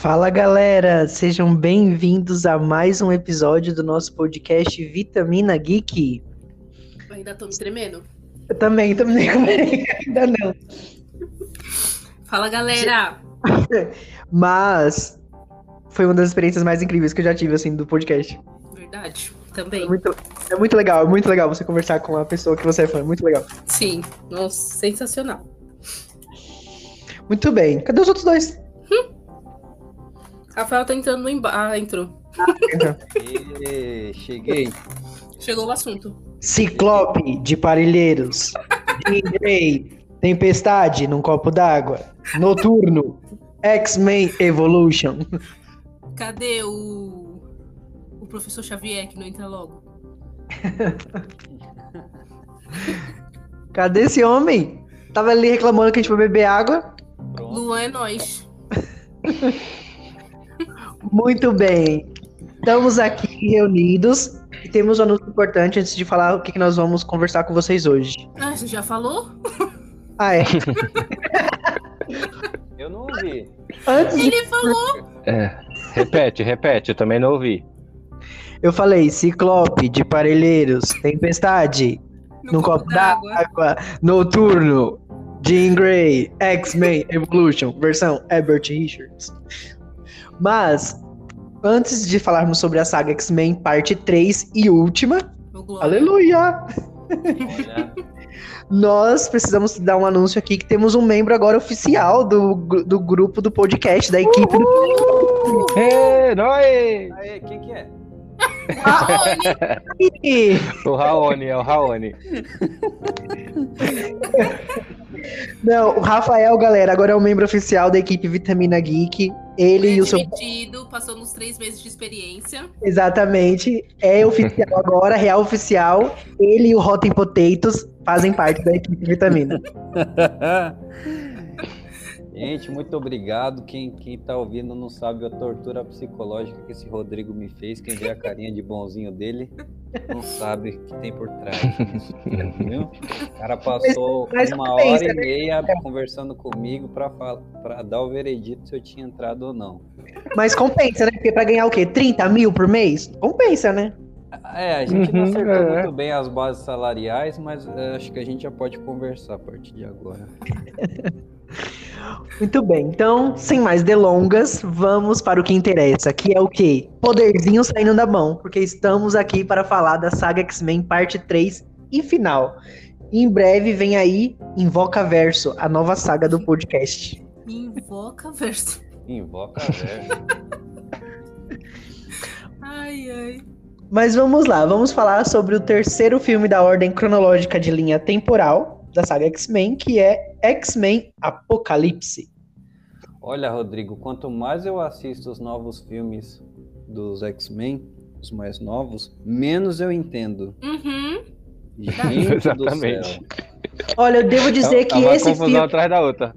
Fala galera, sejam bem-vindos a mais um episódio do nosso podcast Vitamina Geek. Eu ainda tô me tremendo. Eu também, também, ainda não. Fala galera! Mas foi uma das experiências mais incríveis que eu já tive, assim, do podcast. Verdade, também. É muito, é muito legal, é muito legal você conversar com uma pessoa que você é fã, muito legal. Sim, nossa, sensacional. Muito bem, cadê os outros dois? Rafael tá entrando no emba... Ah, entrou. Ê, cheguei. Chegou o assunto. Ciclope de Parelheiros. Grey. Tempestade num copo d'água. Noturno. X-Men Evolution. Cadê o. O professor Xavier que não entra logo? Cadê esse homem? Tava ali reclamando que a gente foi beber água. Pronto. Luan é nós. Muito bem. Estamos aqui reunidos e temos um anúncio importante antes de falar o que que nós vamos conversar com vocês hoje. Ah, você já falou? Ah, é. Eu não ouvi. Antes de... Ele falou! É, repete, repete, eu também não ouvi. Eu falei Ciclope de Parelheiros. Tempestade num copo d'água. Noturno. Jean Grey. X-Men Evolution. Versão Herbert Richards. Mas, antes de falarmos sobre a saga X-Men parte 3 e última, aleluia! Nós precisamos dar um anúncio aqui que temos um membro agora oficial do, do grupo do podcast, da equipe do Ê, nós! aê, quem que é? Raoni! O Raoni, é o Raoni. Não, o Rafael, galera, agora é o membro oficial da equipe Vitamina Geek. Ele e o seu. Passou nos três meses de experiência. Exatamente. É oficial agora, real oficial. Ele e o Rotten Potatoes fazem parte da equipe Vitamina. Gente, muito obrigado. Quem, quem tá ouvindo não sabe a tortura psicológica que esse Rodrigo me fez. Quem vê a carinha de bonzinho dele não sabe o que tem por trás. Viu? O cara passou Mas- mas uma hora e né? meia conversando comigo pra dar o veredito se eu tinha entrado ou não. Mas compensa, né? Porque pra ganhar o quê? 30 mil por mês? Compensa, né? É, a gente não Uhum, acertou é. muito bem as bases salariais, mas é, acho que a gente já pode conversar a partir de agora. Muito bem, então, sem mais delongas, vamos para o que interessa, que é o quê? Poderzinho saindo da mão, porque estamos aqui para falar da saga X-Men parte 3 e final. Em breve vem aí Invoca Verso, a nova saga do podcast. Invoca verso. Invoca a verso. Ai, ai. Mas vamos lá, vamos falar sobre o terceiro filme da ordem cronológica de linha temporal da saga X-Men, que é X-Men Apocalipse. Olha, Rodrigo, quanto mais eu assisto os novos filmes dos X-Men, os mais novos, menos eu entendo. Uhum. Gente Exatamente. Olha, eu devo dizer é que uma esse filme. atrás da outra.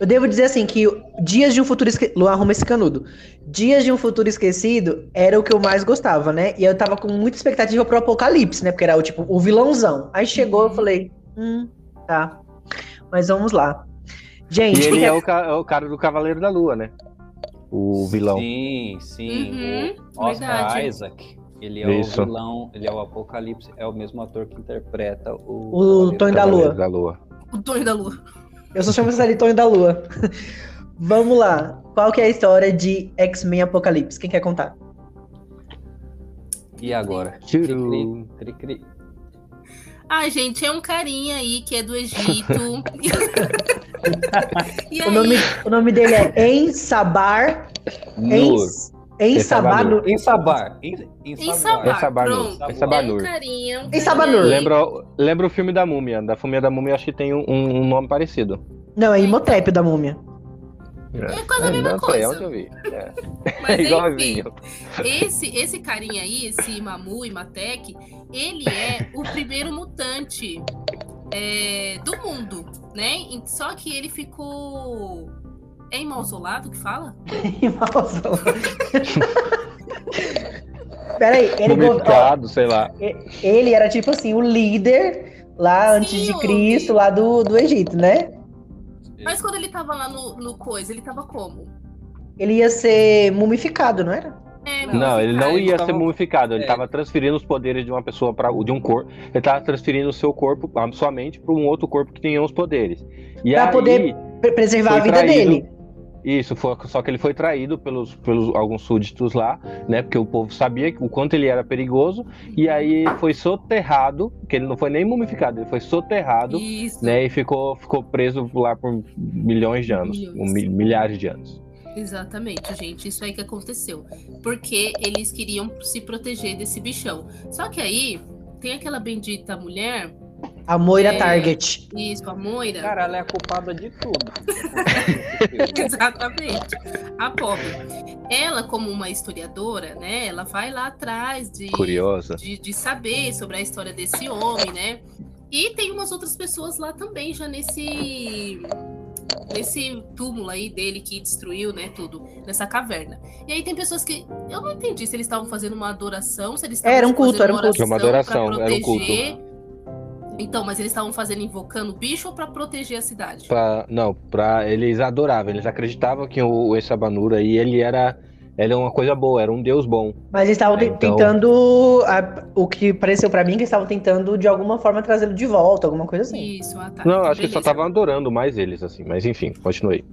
Eu devo dizer assim que Dias de um Futuro Esquecido. Luan arruma esse canudo. Dias de um Futuro Esquecido era o que eu mais gostava, né? E eu tava com muita expectativa pro Apocalipse, né? Porque era o tipo o vilãozão. Aí chegou, eu falei, hum, tá. Mas vamos lá. Gente, E ele é o, ca- é o cara do Cavaleiro da Lua, né? O vilão. Sim, sim. Uhum, o Oscar verdade. Isaac. Ele é Isso. o vilão, ele é o Apocalipse, é o mesmo ator que interpreta o. O Tony da Lua. da Lua. O Tonho da Lua. eu só chamo ali Tony da Lua. vamos lá. Qual que é a história de X-Men Apocalipse? Quem quer contar? E agora? Tchuru. Cri, cri, cri. Ai, gente, é um carinha aí que é do Egito. e O nome, o nome dele é Ensabar. Nur. Ensabar. Nur. Em Sabar. Em, em em Sabar. Sabar, Essa Banur, pronto. essa É um Banur. carinha. Um Em Sabanur. carinha aí. Lembra, lembra o filme da Múmia. Da Fúmia da Múmia, acho que tem um, um nome parecido. Não, é Imhotep da múmia. É quase a mesma não sei, coisa. onde eu vi. É, Mas é enfim, igualzinho. esse, esse carinha aí, esse Mamu Imatek, ele é o primeiro mutante é, do mundo, né? Só que ele ficou. É em mausolado que fala? Peraí, ele, ó, Mumificado, sei lá. ele era tipo assim, o líder lá antes Sim, de o- Cristo, lá do, do Egito, né? Mas quando ele tava lá no, no coisa, ele tava como? ele ia ser mumificado, não era? É, Não, ele não ele ia tava- ser mumificado, ele é. estava transferindo os poderes de uma pessoa para de um corpo. Ele estava transferindo o seu corpo, a sua mente, para um outro corpo que tinha os poderes. E Pra aí, poder Pre- Preservar a vida traído. dele. Isso, foi, só que ele foi traído pelos, pelos alguns súditos lá, né? Porque o povo sabia o quanto ele era perigoso, e aí foi soterrado, que ele não foi nem mumificado, ele foi soterrado, Isso. né? E ficou, ficou preso lá por milhões de anos, Milhões. mi- milhares de anos. Exatamente, gente. Isso aí que aconteceu. Porque eles queriam se proteger desse bichão. Só que aí tem aquela bendita mulher, A Moira É. Target. isso, a Moira. Cara, ela é a culpada de tudo. Exatamente. A pobre. Ela, como uma historiadora, né? Ela vai lá atrás de, Curiosa. de, de saber sobre a história desse homem, né? E tem umas outras pessoas lá também, já nesse nesse túmulo aí dele que destruiu, né, tudo, nessa caverna. E aí tem pessoas que eu não entendi se eles estavam fazendo uma adoração, se eles estavam Era um culto, fazendo era um culto. Uma adoração, pra era um culto. Então, mas eles estavam fazendo invocando o bicho ou pra proteger a cidade? Pra, não, pra, eles adoravam, eles acreditavam que o, esse Abanura aí, ele era, ele é uma coisa boa, era um deus bom. Mas eles estavam É, então- tentando. a- o que pareceu pra mim que eles estavam tentando de alguma forma trazê-lo de volta, alguma coisa assim. Isso, ah, tá. Não, então acho que só beleza. estavam adorando mais eles, assim, mas enfim, continuei.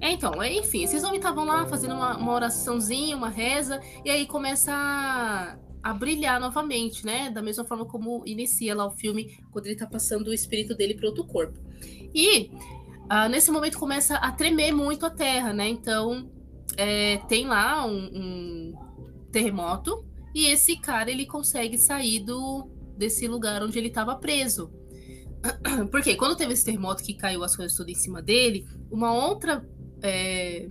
É, então, é, enfim, esses homens estavam lá fazendo uma, uma oraçãozinha, uma reza, e aí começa a, a brilhar novamente, né? Da mesma forma como inicia lá o filme, quando ele tá passando o espírito dele para outro corpo. E ah, nesse momento começa a tremer muito a terra, né? Então é, tem lá um, um terremoto, e esse cara ele consegue sair do, desse lugar onde ele estava preso. Porque quando teve esse terremoto que caiu as coisas tudo em cima dele, uma outra é,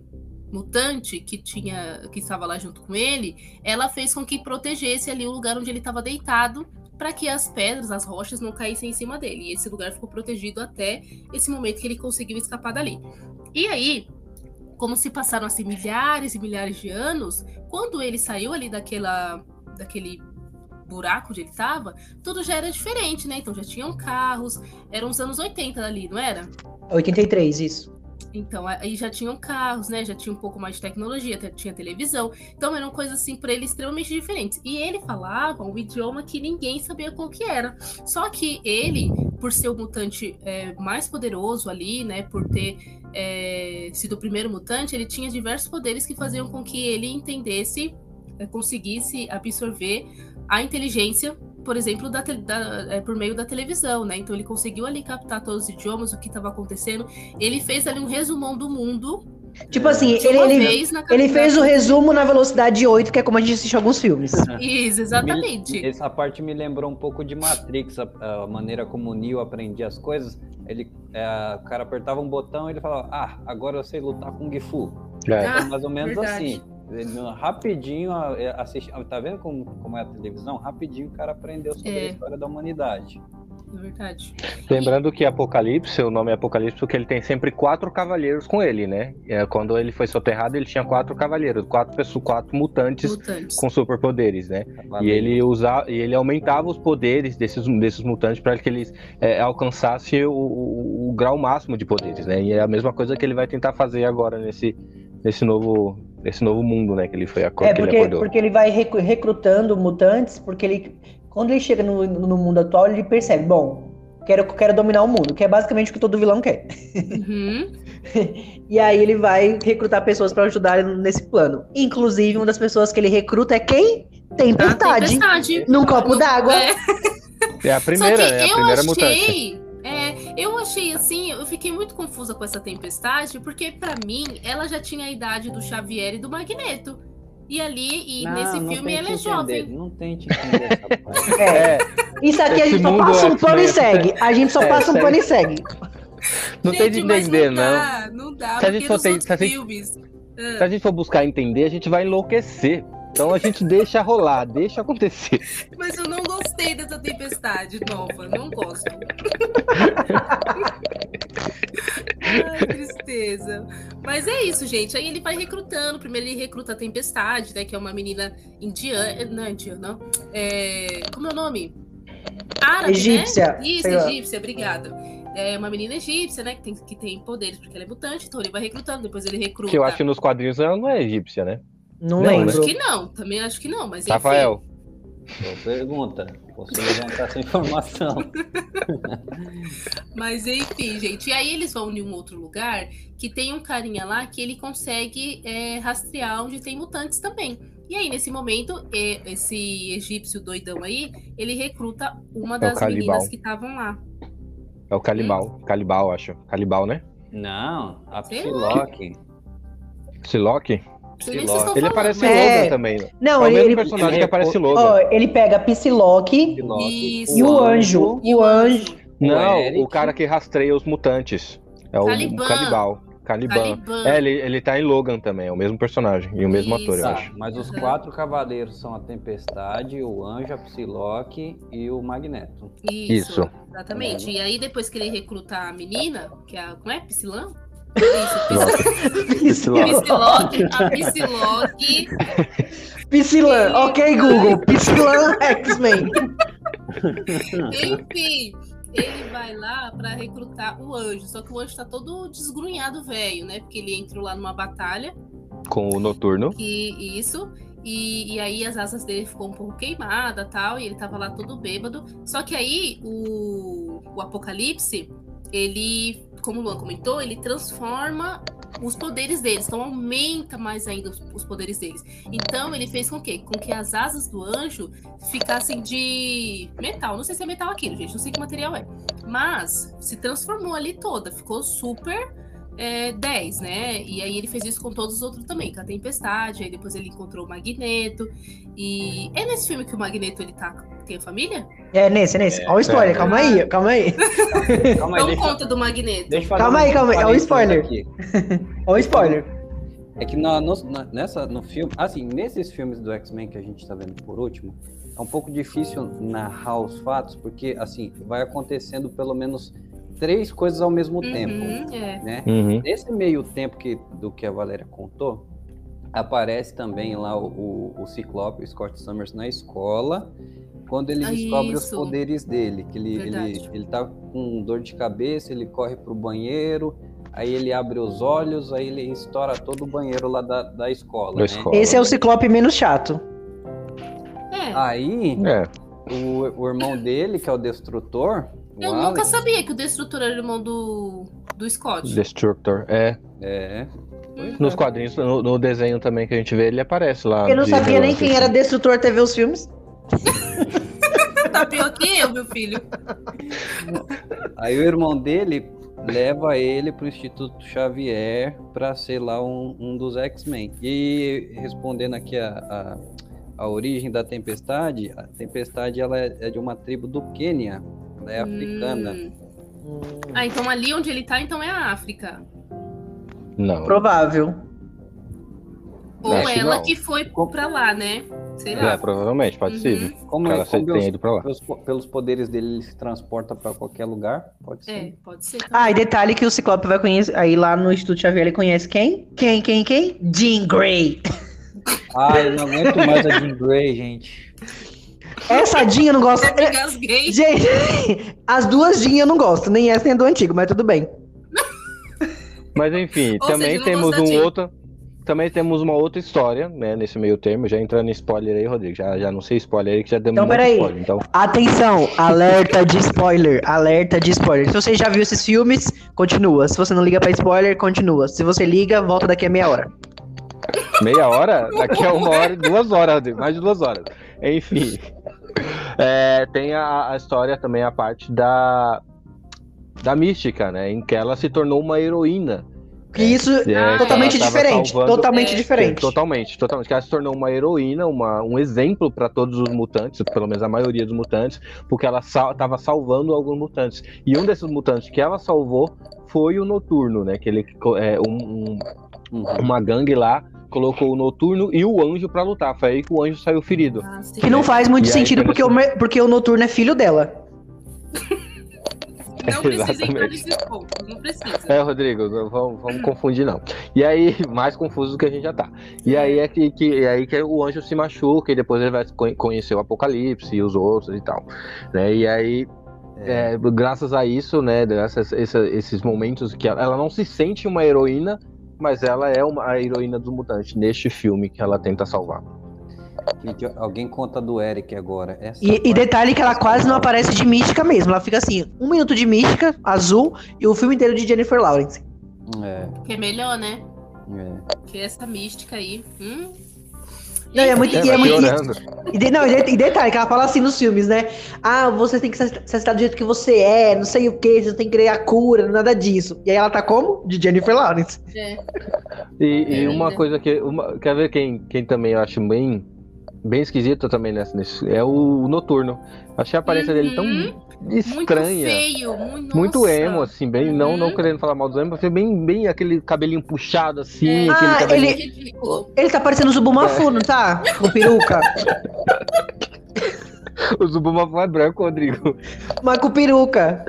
mutante que tinha que estava lá junto com ele, ela fez com que protegesse ali o lugar onde ele estava deitado para que as pedras, as rochas não caíssem em cima dele. E esse lugar ficou protegido até esse momento que ele conseguiu escapar dali. E aí, como se passaram assim milhares e milhares de anos, quando ele saiu ali daquela daquele buraco onde ele estava, tudo já era diferente, né? Então já tinham carros, eram os anos 80 ali, não era? 83, isso. Então, aí já tinham carros, né? Já tinha um pouco mais de tecnologia, até tinha televisão. Então, eram coisas assim para ele extremamente diferentes. E ele falava um idioma que ninguém sabia qual que era. Só que ele, por ser o mutante é, mais poderoso ali, né? Por ter é, sido o primeiro mutante, ele tinha diversos poderes que faziam com que ele entendesse, é, conseguisse absorver a inteligência por exemplo, da, da- é, por meio da televisão, né? Então ele conseguiu ali captar todos os idiomas, o que estava acontecendo. Ele fez ali um resumão do mundo. Tipo assim, de ele, ele, ele fez o resumo na velocidade 8, que é como a gente assiste alguns filmes. Isso, exatamente. Essa parte me lembrou um pouco de Matrix, a, a maneira como o Neo aprendia as coisas. Ele, é, o cara apertava um botão e ele falava, ah, agora eu sei lutar com Gifu. É. Ah, mais ou menos verdade. assim. Ele, rapidinho, é, assiste, tá vendo como, como é a televisão? Rapidinho o cara aprendeu sobre É. a história da humanidade. É verdade. Lembrando que Apocalipse, o nome é Apocalipse porque ele tem sempre quatro cavaleiros com ele, né? É, quando ele foi soterrado, ele tinha quatro cavaleiros, quatro pessoas, quatro mutantes Mutantes. com superpoderes, né? E ele usa, e ele aumentava os poderes desses, desses mutantes para que eles é, alcançassem o, o- o grau máximo de poderes, né? E é a mesma coisa que ele vai tentar fazer agora nesse, nesse novo nesse novo mundo, né? Que ele foi É, que ele porque, acordou. porque ele vai recru- recrutando mutantes, porque ele, quando ele chega no, no mundo atual, ele percebe, bom, quero, quero dominar o mundo, que é basicamente o que todo vilão quer. Uhum. E aí ele vai recrutar pessoas pra ajudar ele nesse plano. Inclusive, uma das pessoas que ele recruta é quem? A Tempestade. tempestade. Num copo d'água. É, É a primeira, Só que né? A eu primeira mutante. achei. É, eu achei assim, eu fiquei muito confusa com essa tempestade, porque pra mim ela já tinha a idade do Xavier e do Magneto. E ali, e Não, nesse não filme ela é entender, jovem. Não tente entender essa parte. É. Isso aqui a gente só passa um X-Men pano e é- segue. A gente só É, passa um pano e segue. Não tem de entender, não. não. Dá, não dá, Se a gente for a gente-. Se a gente for buscar entender, a gente vai enlouquecer. Então a gente deixa rolar, deixa acontecer. Mas eu não gostei dessa tempestade nova, não gosto. Ai, tristeza. Mas é isso, gente. Aí ele vai recrutando. Primeiro ele recruta a Tempestade, né? Que é uma menina indiana. Não, é indiana, não. É... Como é o nome? Árabe, Egípcia, Né? Isso, egípcia, obrigada. é uma menina egípcia, né? Que tem, que tem poderes porque ela é mutante, então ele vai recrutando, depois ele recruta. Que eu acho que nos quadrinhos ela não é egípcia, né? Não, Não, lembro. Acho que não, também acho que não, mas enfim. Rafael. Boa pergunta. Posso levantar essa informação. Mas enfim, gente. E aí eles vão em um outro lugar que tem um carinha lá que ele consegue é, rastrear onde tem mutantes também. E aí, nesse momento, é, esse egípcio doidão aí, ele recruta uma É das Calibal. meninas que estavam lá. É o Calibal. Calibal, acho. Calibal, né? Não, a Sei Psylocke. Psylocke? Ele aparece em É. Logan também. Não, é o ele, mesmo ele, personagem ele- que aparece em Logan. ó, ele pega Psylocke e o anjo. E o anjo. Não, Eric. o cara que rastreia os mutantes. É o Caliban. Calibal. Caliban. Caliban. É, ele, ele tá em Logan também, é o mesmo personagem e o mesmo Isso. ator, eu acho. mas os quatro cavaleiros são a Tempestade, o Anjo, a Psylocke e o Magneto. Isso, Isso. Exatamente. E aí, depois que ele recruta a menina, que é a. Como é? Psylã? Isso, Psylocke. Psylocke. A Psylocke. Psyllan. Ok, Google. Psyllan X-Men. Enfim, ele vai lá pra recrutar o anjo. Só que o anjo tá todo desgrunhado, velho, né? Porque ele entrou lá numa batalha. Com o Noturno. E isso. E, e aí as asas dele ficou um pouco queimada tal. E ele tava lá todo bêbado. Só que aí o, o Apocalipse, ele, como o Luan comentou, ele transforma os poderes deles. Então aumenta mais ainda os, poderes deles. Então ele fez com que? Com que as asas do anjo ficassem de metal. Não sei se é metal aquilo, gente. Não sei que material é. Mas se transformou ali toda. Ficou super é, 10, né? E aí ele fez isso com todos os outros também, com a Tempestade, aí depois ele encontrou o Magneto. E é nesse filme que o Magneto ele tá, tem a família? É nesse, é nesse. Olha o spoiler, é. calma aí, calma aí. Calma aí, Então deixa, conta do Magneto. deixa eu fazer Calma um aí, calma aí, é o spoiler. aqui. Olha o spoiler. É que na, no, na- nessa, no filme, assim, nesses filmes do X-Men que a gente tá vendo por último, é um pouco difícil narrar os fatos, porque, assim, vai acontecendo pelo menos três coisas ao mesmo tempo, Uhum, é. né? Uhum. Nesse meio tempo que, do que a Valéria contou, aparece também lá o, o, o Ciclope, o Scott Summers, na escola, quando ele Ah, descobre os isso. poderes dele, que ele, ele, ele tá com dor de cabeça, ele corre pro banheiro, aí ele abre os olhos, aí ele estoura todo o banheiro lá da, da escola, Da né? escola. Esse é o Ciclope menos chato. É. Aí, É. o, o irmão dele, que é o Destrutor, Eu nunca sabia que o Destrutor era irmão do, do Scott. Destructor. É. é, Nos quadrinhos, no, no desenho também que a gente vê, ele aparece lá. Eu não de sabia nem quem era assim. Destrutor até ver os filmes. Tá pior que eu, meu filho. Aí o irmão dele leva ele pro Instituto Xavier para ser lá um, um dos X-Men. E respondendo aqui a, a, a origem da Tempestade, a Tempestade ela é, é de uma tribo do Quênia, ela é africana. Hum. Ah, então ali onde ele tá, então é a África. Não. Provável. Ou Acho ela não. que foi pra lá, né? Sei É, lá. provavelmente, pode Uhum. ser. Como, Ela é, como tem ido pra lá. pelos, pelos poderes dele ele se transporta para qualquer lugar, pode ser. É, pode ser. Ah, e detalhe que o Ciclope vai conhecer. Aí lá no Instituto Xavier ele conhece quem? Quem, quem, quem? Jean Grey. Ah, eu não aguento mais a Jean Grey, gente. Essa Jean eu não gosto. Eu gasguei. Gente, as duas Jean eu não gosto. Nem essa nem a do antigo, mas tudo bem. Mas enfim, Ou também seja, temos um outro. Também temos uma outra história, né, nesse meio termo, já entrando em spoiler aí, Rodrigo. Já, já não sei spoiler aí, que já demos Então, muito peraí. spoiler. Então, Atenção, alerta de spoiler, alerta de spoiler. Se você já viu esses filmes, continua. Se você não liga pra spoiler, continua. Se você liga, volta daqui a meia hora. Meia hora? Daqui a uma hora, duas horas, mais de duas horas. Enfim. É, tem a, a história também, a parte da, da mística, né? Em que ela se tornou uma heroína. Que isso É, que totalmente diferente. salvando- Totalmente É. diferente. Totalmente, totalmente. Que ela se tornou uma heroína, uma, um exemplo para todos os mutantes, pelo menos a maioria dos mutantes, porque ela estava salvando alguns mutantes. E um desses mutantes que ela salvou foi o Noturno, né? Que ele é um- um- Uhum. uma gangue lá colocou o Noturno e o Anjo para lutar. Foi aí que o Anjo saiu ferido. Ah. Que não faz muito E aí, sentido quando porque o, me- porque o Noturno é filho dela. Não precisa entrar Exatamente. nesses pontos, não precisa. É, Rodrigo, não vamos, vamos confundir não. E aí, mais confuso do que a gente já tá. E aí é que, que, é aí que o anjo se machuca e depois ele vai conhe- conhecer o Apocalipse e os outros e tal. Né? E aí é, graças a isso, né, graças a esses momentos que ela, ela não se sente uma heroína, mas ela é uma, a heroína dos mutantes neste filme que ela tenta salvar. Gente, alguém conta do Eric agora. Essa E, e detalhe que ela quase não aparece de mística mesmo. Ela fica assim, um minuto de mística, azul, e o filme inteiro de Jennifer Lawrence. É, Que é melhor, né? é. Que essa mística aí. Hum? Não, e é muito- É, e vai muito-. E, não, e de- detalhe que ela fala assim nos filmes, né? Ah, você tem que se aceitar do jeito que você é, não sei o que, você tem que criar cura, nada disso. E aí ela tá como? De Jennifer Lawrence. É. E, e É, uma coisa que. Uma, quer ver quem, quem também eu acho bem, bem esquisito também nessa, nesse, é o Noturno. Achei a aparência dele tão Uhum. Muito estranha. feio. Muito, Muito emo, assim, bem, não, não Uhum. querendo falar mal do emo, mas bem, bem aquele cabelinho puxado, assim, É. aquele Ah, cabelinho. ele-. Ele tá parecendo o Zubumafu, não tá? Com peruca. O Zubumafu é branco, Rodrigo. Mas com peruca.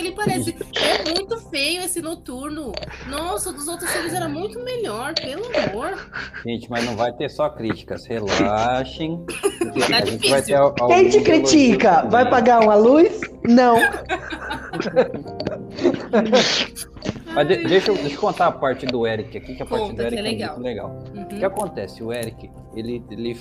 Que, ele parece. É muito feio esse noturno. Nossa, o dos outros filmes era muito melhor, pelo amor. Gente, mas não vai ter só críticas. Relaxem. Tá a gente difícil. vai ter al- Quem te critica? Vai pagar uma luz? Não. Mas de- deixa, eu, deixa eu contar a parte do Eric aqui, que a parte Conta, do que Eric é é, legal. muito legal. O que Uhum. acontece? O Eric, ele, ele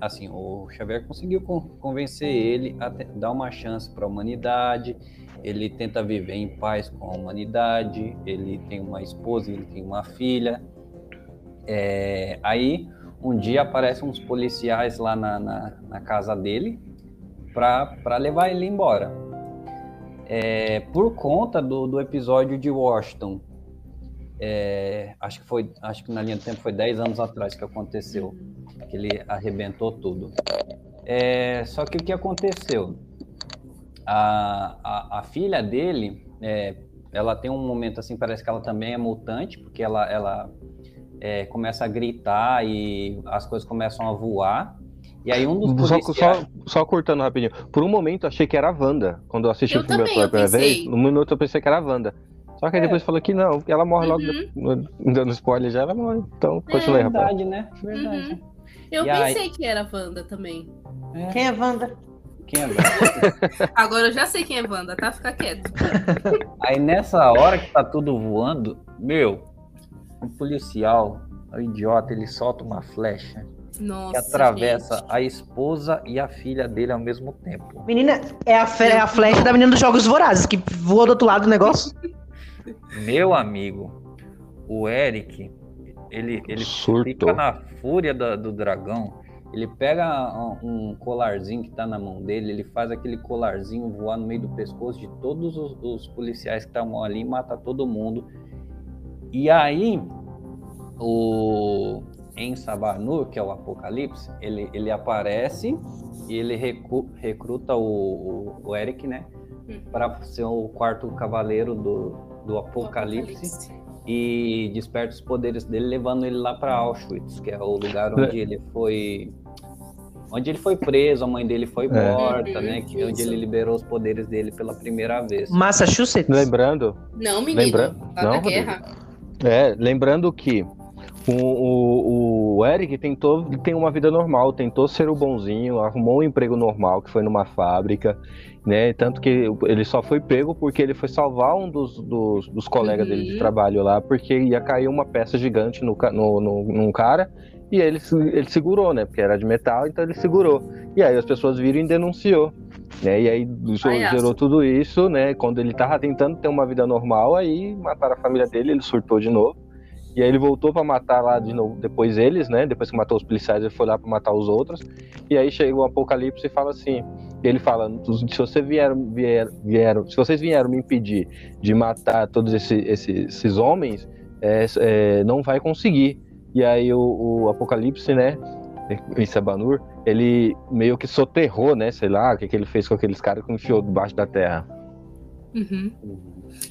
assim, o Xavier conseguiu con- convencer ele a dar uma chance para a humanidade. Ele tenta viver em paz com a humanidade. Ele tem uma esposa, ele tem uma filha. É, aí, um dia aparecem uns policiais lá na, na, na casa dele para levar ele embora. É, por conta do, do episódio de Washington, é, acho que foi, acho que na linha do tempo foi 10 anos atrás que aconteceu, que ele arrebentou tudo. É, só que o que aconteceu? A, a, a filha dele, é, ela tem um momento assim, parece que ela também é mutante, porque ela, ela é, começa a gritar e as coisas começam a voar. E aí um dos Só, policiais... só, só cortando rapidinho. Por um momento eu achei que era a Wanda. Quando eu assisti Eu o filme também, pela eu primeira pensei. vez, no minuto eu pensei que era a Wanda. Só que aí É. depois falou que não, ela morre logo. Uhum. de- Dando spoiler já, ela morre. Então, É continue, rapaz. verdade, né? Verdade. Uhum. Eu E aí- pensei que era Wanda também. É, Quem é Wanda? Quem é Wanda? Agora eu já sei quem é Wanda, tá? Fica quieto. Aí nessa hora que tá tudo voando, meu, o policial, o idiota, ele solta uma flecha Nossa. que atravessa gente. a esposa e a filha dele ao mesmo tempo. Menina, é a, é a flecha da menina dos Jogos Vorazes, que voa do outro lado do negócio. Meu amigo, o Eric, ele, ele Surtou. fica na fúria da- do dragão. Ele pega um colarzinho que tá na mão dele, ele faz aquele colarzinho voar no meio do pescoço de todos os, os policiais que estavam ali e mata todo mundo. E aí, o Ensabanur, que é o Apocalipse, ele, ele aparece e ele recu- recruta o, o, o Eric, né? Hum. Para ser o quarto cavaleiro do, do Apocalipse e desperta os poderes dele, levando ele lá para Auschwitz, que é o lugar onde ele foi. Onde ele foi preso, a mãe dele foi É. morta, né? Que, onde ele liberou os poderes dele pela primeira vez. Massachusetts. Lembrando, Não, menino. Lembra- Tá Não, guerra. É, lembrando que o, o, o Eric tentou ter uma vida normal, tentou ser o bonzinho, arrumou um emprego normal, que foi numa fábrica, né? Tanto que ele só foi pego porque ele foi salvar um dos, dos, dos colegas dele de Uhum. trabalho lá, porque ia cair uma peça gigante no, no, no, num cara. E ele, ele segurou, né? Porque era de metal, então ele segurou. E aí as pessoas viram e denunciou. Né? E aí gerou tudo isso, né? Quando ele tava tentando ter uma vida normal, aí mataram a família dele, ele surtou de novo. E aí ele voltou pra matar lá de novo, depois eles, né? Depois que matou os policiais, ele foi lá pra matar os outros. E aí chega o Apocalipse e fala assim: ele fala, se você vier, vier, vieram, se vocês vieram me impedir de matar todos esse- esse- esses homens, é, é, não vai conseguir. E aí o, o Apocalipse, né? Em Sabanur, ele meio que soterrou, né? Sei lá, o que, que ele fez com aqueles caras que enfiou debaixo da terra. Uhum.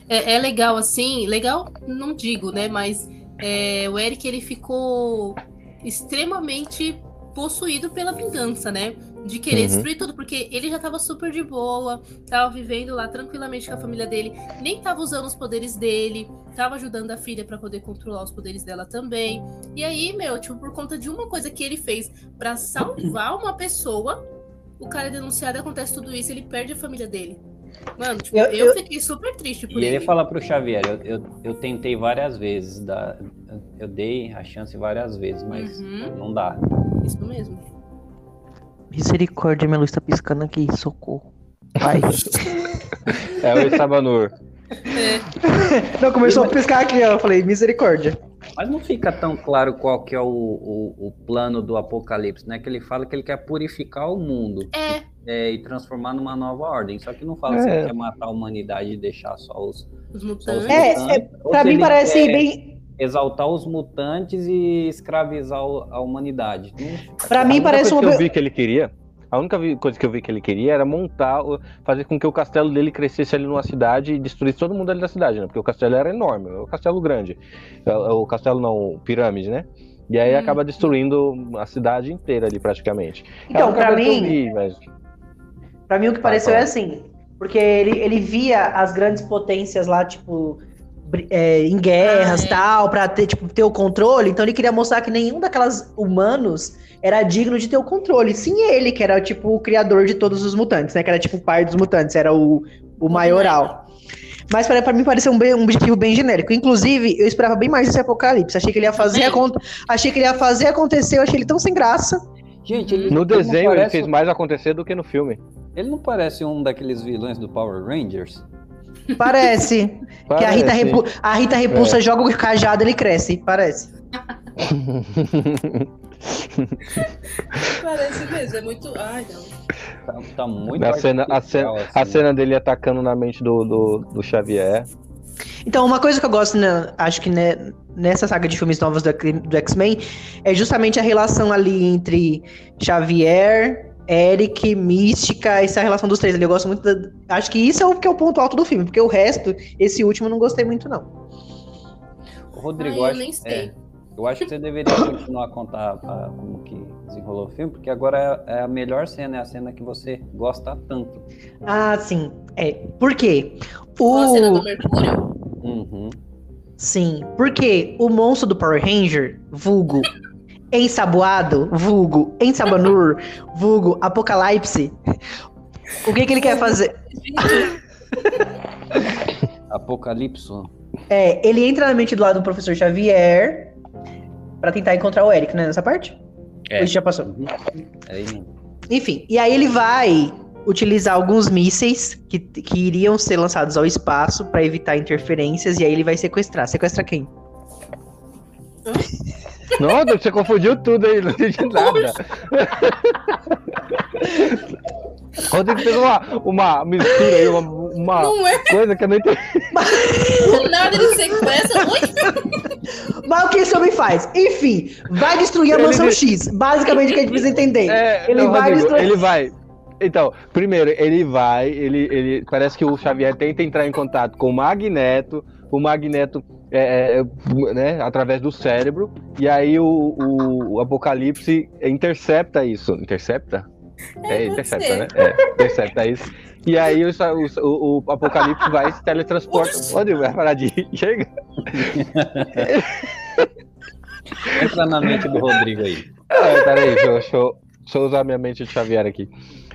É, é legal assim, legal não digo, né? Mas é, o Eric ele ficou extremamente possuído pela vingança, né? De querer Uhum. destruir tudo, porque ele já tava super de boa, tava vivendo lá tranquilamente com a família dele, nem tava usando os poderes dele, tava ajudando a filha pra poder controlar os poderes dela também. E aí, meu, tipo, por conta de uma coisa que ele fez pra salvar uma pessoa, o cara é denunciado e acontece tudo isso, ele perde a família dele. Mano, tipo, Eu- eu, eu- fiquei super triste por E ele ele. fala pro Xavier, eu, eu, eu tentei várias vezes, eu dei a chance várias vezes, mas Uhum. não dá. Isso mesmo. Misericórdia, minha luz tá piscando aqui, socorro. Vai. É o Sabanur. É, Não, começou a piscar aqui, ó. Eu falei, misericórdia. Mas não fica tão claro qual que é o, o, o plano do Apocalipse, né? Que ele fala que ele quer purificar o mundo é, é, e transformar numa nova ordem. Só que não fala É. se ele quer matar a humanidade e deixar só os, os só os mutantes. É, mutantes, ou Pra mim parece quer bem. Exaltar os mutantes e escravizar a humanidade. Não- Pra A mim parece coisa uma. que eu vi que ele queria. A única coisa que eu vi que ele queria era montar, fazer com que o castelo dele crescesse ali numa cidade e destruísse todo mundo ali da cidade, né? Porque o castelo era enorme, o castelo grande. É, O castelo não, pirâmide, né? E aí Hum. acaba destruindo a cidade inteira ali praticamente. É a Então, eu mim, vi, mas- Pra mim, o que pareceu fala. é assim. Porque ele, ele via as grandes potências lá, tipo, é, em guerras Ah, e é. tal, pra ter, tipo, ter o controle. Então ele queria mostrar que nenhum daquelas humanos era digno de ter o controle. Sim, ele, que era, tipo, o criador de todos os mutantes, né? Que era, tipo, o pai dos mutantes, era o, o maioral. Mas pra, pra mim pareceu um, bem- um objetivo bem genérico. Inclusive, eu esperava bem mais esse apocalipse. Achei que ele ia fazer, acon- achei que ele ia fazer acontecer, eu achei ele tão sem graça. Gente, ele, No ele não desenho ele parece- fez mais acontecer do que no filme. Ele não parece um daqueles vilões do Power Rangers? Parece. Que a Rita, Parece. Repu- a Rita Repulsa joga o cajado, ele cresce. Parece. Parece mesmo, é muito. Ai, não. Tá, tá muito A cena, a, cena, artificial, a assim. cena dele atacando na mente do, do, do Xavier. Então, uma coisa que eu gosto, né, acho que né, nessa saga de filmes novos do, do X-Men, é justamente a relação ali entre Xavier, Eric, Mística, essa relação dos três ali. Eu gosto muito. da- acho que isso é o que é o ponto alto do filme, porque o resto, esse último, eu não gostei muito, não. Rodrigo, Ai, eu acho, é, eu acho que você deveria continuar a contar como que desenrolou o filme, porque agora é, é a melhor cena, é a cena que você gosta tanto. Ah, sim. É. Por quê? A cena do O. Mercúrio? Uhum. Sim. Porque o monstro do Power Ranger, vulgo. Ensaboado, vulgo, Ensabanur, vulgo, Apocalipse. O que que ele quer fazer? Apocalipso. É, ele entra na mente do lado do professor Xavier pra tentar encontrar o Eric, né? Nessa parte? É. Isso já passou? Uhum. É. Enfim, e aí ele vai utilizar alguns mísseis que, que iriam ser lançados ao espaço pra evitar interferências e aí ele vai sequestrar. Sequestra quem? Não, você confundiu tudo aí, não entendi nada. Rodrigo fez uma, uma mistura aí, uma, uma é coisa que eu não entendi. nada ele sequestra. Oi? Mas o que esse homem faz? Enfim, vai destruir a Ele mansão de- X. Basicamente o que a gente precisa entender. É, Ele não, vai Rodrigo, destruir- ele vai. Então, primeiro, ele vai, ele, ele parece que o Xavier tenta entrar em contato com o Magneto, o Magneto é, é, né, através do cérebro, e aí o, o- o Apocalipse intercepta isso. Intercepta? É, pode intercepta, né? É, intercepta isso. E aí o, o- o Apocalipse vai e se teletransporta. Rodrigo, vai parar de chega. Entra na mente do Rodrigo aí. É, peraí, deixa, eu- deixa eu usar minha mente de Xavier aqui.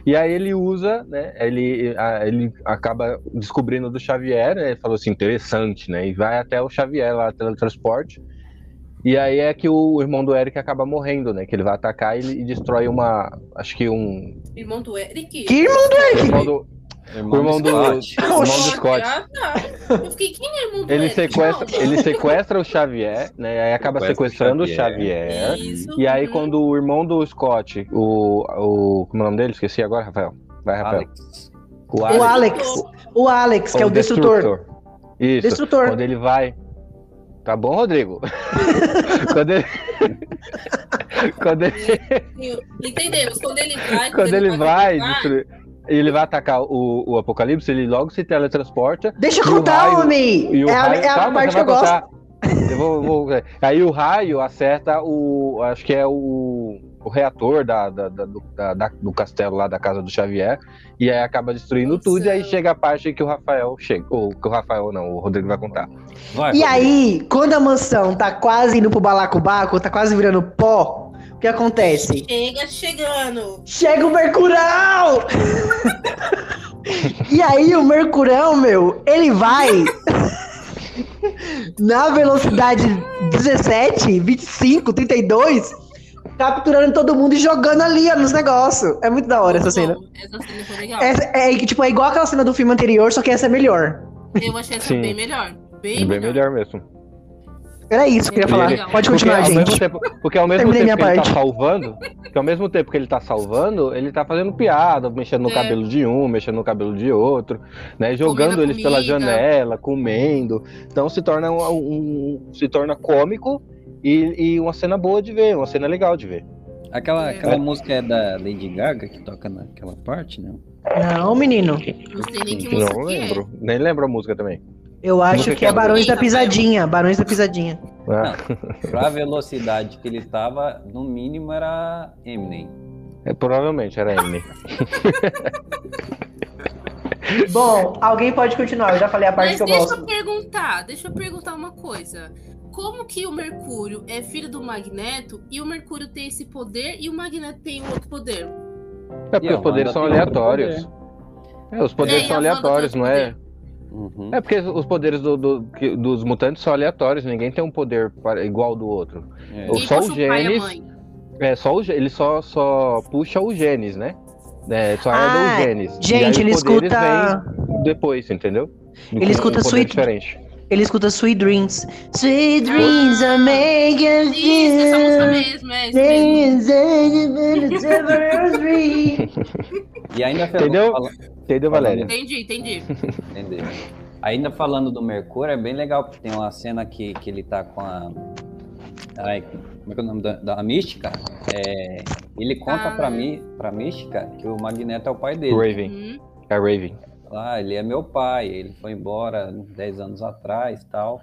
E aí ele usa, né? Ele, a- ele acaba descobrindo do Xavier, né? Ele falou assim, interessante, né? E vai até o Xavier lá, teletransporte. E aí é que o irmão do Eric acaba morrendo, né? Que ele vai atacar e, e destrói uma. Acho que um. Irmão do Eric? Que irmão do O Eric? irmão do, o irmão do, Scott. o irmão do Scott. Ah, tá. Eu fiquei, quem é irmão do Ele sequestra, Não. ele sequestra o Xavier, né? Aí acaba Sequestra o sequestrando o Xavier. Xavier. Isso. E aí, uhum. quando o irmão do Scott, o. o como é o nome dele? Esqueci agora, Rafael. Vai, Rafael. Alex. O O Alex. O Alex, que é o destrutor. Isso. Destrutor. Quando ele vai. Tá bom, Rodrigo? quando ele. quando ele, Entendemos. Quando ele vai. quando ele pode vai atacar, destruir. Ele vai atacar o, o Apocalipse, ele logo se teletransporta. Deixa eu o contar, raio- homem! É a, raio. é a Calma, parte que eu vai gosto. contar. Eu vou, vou- Aí o raio acerta o. Acho que é o. o reator da, da, da, do, da, do castelo lá da casa do Xavier, e aí acaba destruindo tudo, e aí chega a parte que o Rafael chega. Ou que o Rafael não, o Rodrigo vai contar. Vai, e aí, quando a mansão tá quase indo pro balacobaco, tá quase virando pó, o que acontece? Chega chegando! Chega o Mercurão! e aí, o Mercurão, meu, ele vai. na velocidade 17, 25, 32 capturando todo mundo e jogando ali ó, nos negócios. É muito da hora essa cena. Essa cena foi legal. Essa, é, tipo, é igual aquela cena do filme anterior, só que essa é melhor. Eu achei essa Sim. bem melhor. Bem, bem melhor. melhor mesmo. Era isso que eu ia falar. Ele, Pode continuar, porque gente. Ao tempo, porque ao mesmo Terminei tempo que parte. ele tá salvando, que ao mesmo tempo que ele tá salvando, ele tá fazendo piada, mexendo no é. cabelo de um, mexendo no cabelo de outro, né? Jogando eles pela janela, comendo. Então se torna um, um se torna cômico e, e, uma cena boa de ver, uma cena legal de ver. Aquela, é. aquela música é da Lady Gaga que toca naquela parte, não? Não, menino. Não sei nem que música Não lembro. É. Nem lembro a música também. Eu acho que é Barões da Pisadinha. Barões da Pisadinha. Ah. Não, pra velocidade que ele estava, no mínimo era Eminem. É, provavelmente era Eminem. Bom, alguém pode continuar. Eu já falei a parte Mas que eu deixa gosto. Deixa eu perguntar, deixa eu perguntar uma coisa como que o Mercúrio é filho do Magneto e o Mercúrio tem esse poder e o Magneto tem outro poder? É porque os poderes são aleatórios. É, os poderes é, são aleatórios, não é? Uhum. É porque os poderes do, do, dos mutantes são aleatórios, ninguém tem um poder igual do outro. É. Só o genes. É, só o, ele só, só puxa os genes, né? É, só ah, herda os genes. Gente, ele escuta. depois, entendeu? Ele escuta Sweet. Diferente. Ele escuta Sweet Dreams. Sweet Dreams are making Isso, essa música mesmo, é E ainda Entendeu? Fala... Entendeu, Valéria? Entendi, entendi. Entendi. Ainda falando do Mercúrio, é bem legal, porque tem uma cena que, que ele tá com a. Ai, como é que é o nome da, da Mística? É, ele conta ah, pra, mim, pra Mística que o Magneto é o pai dele. Raven. Uhum. É Raven ah, ele é meu pai, ele foi embora 10 anos atrás tal.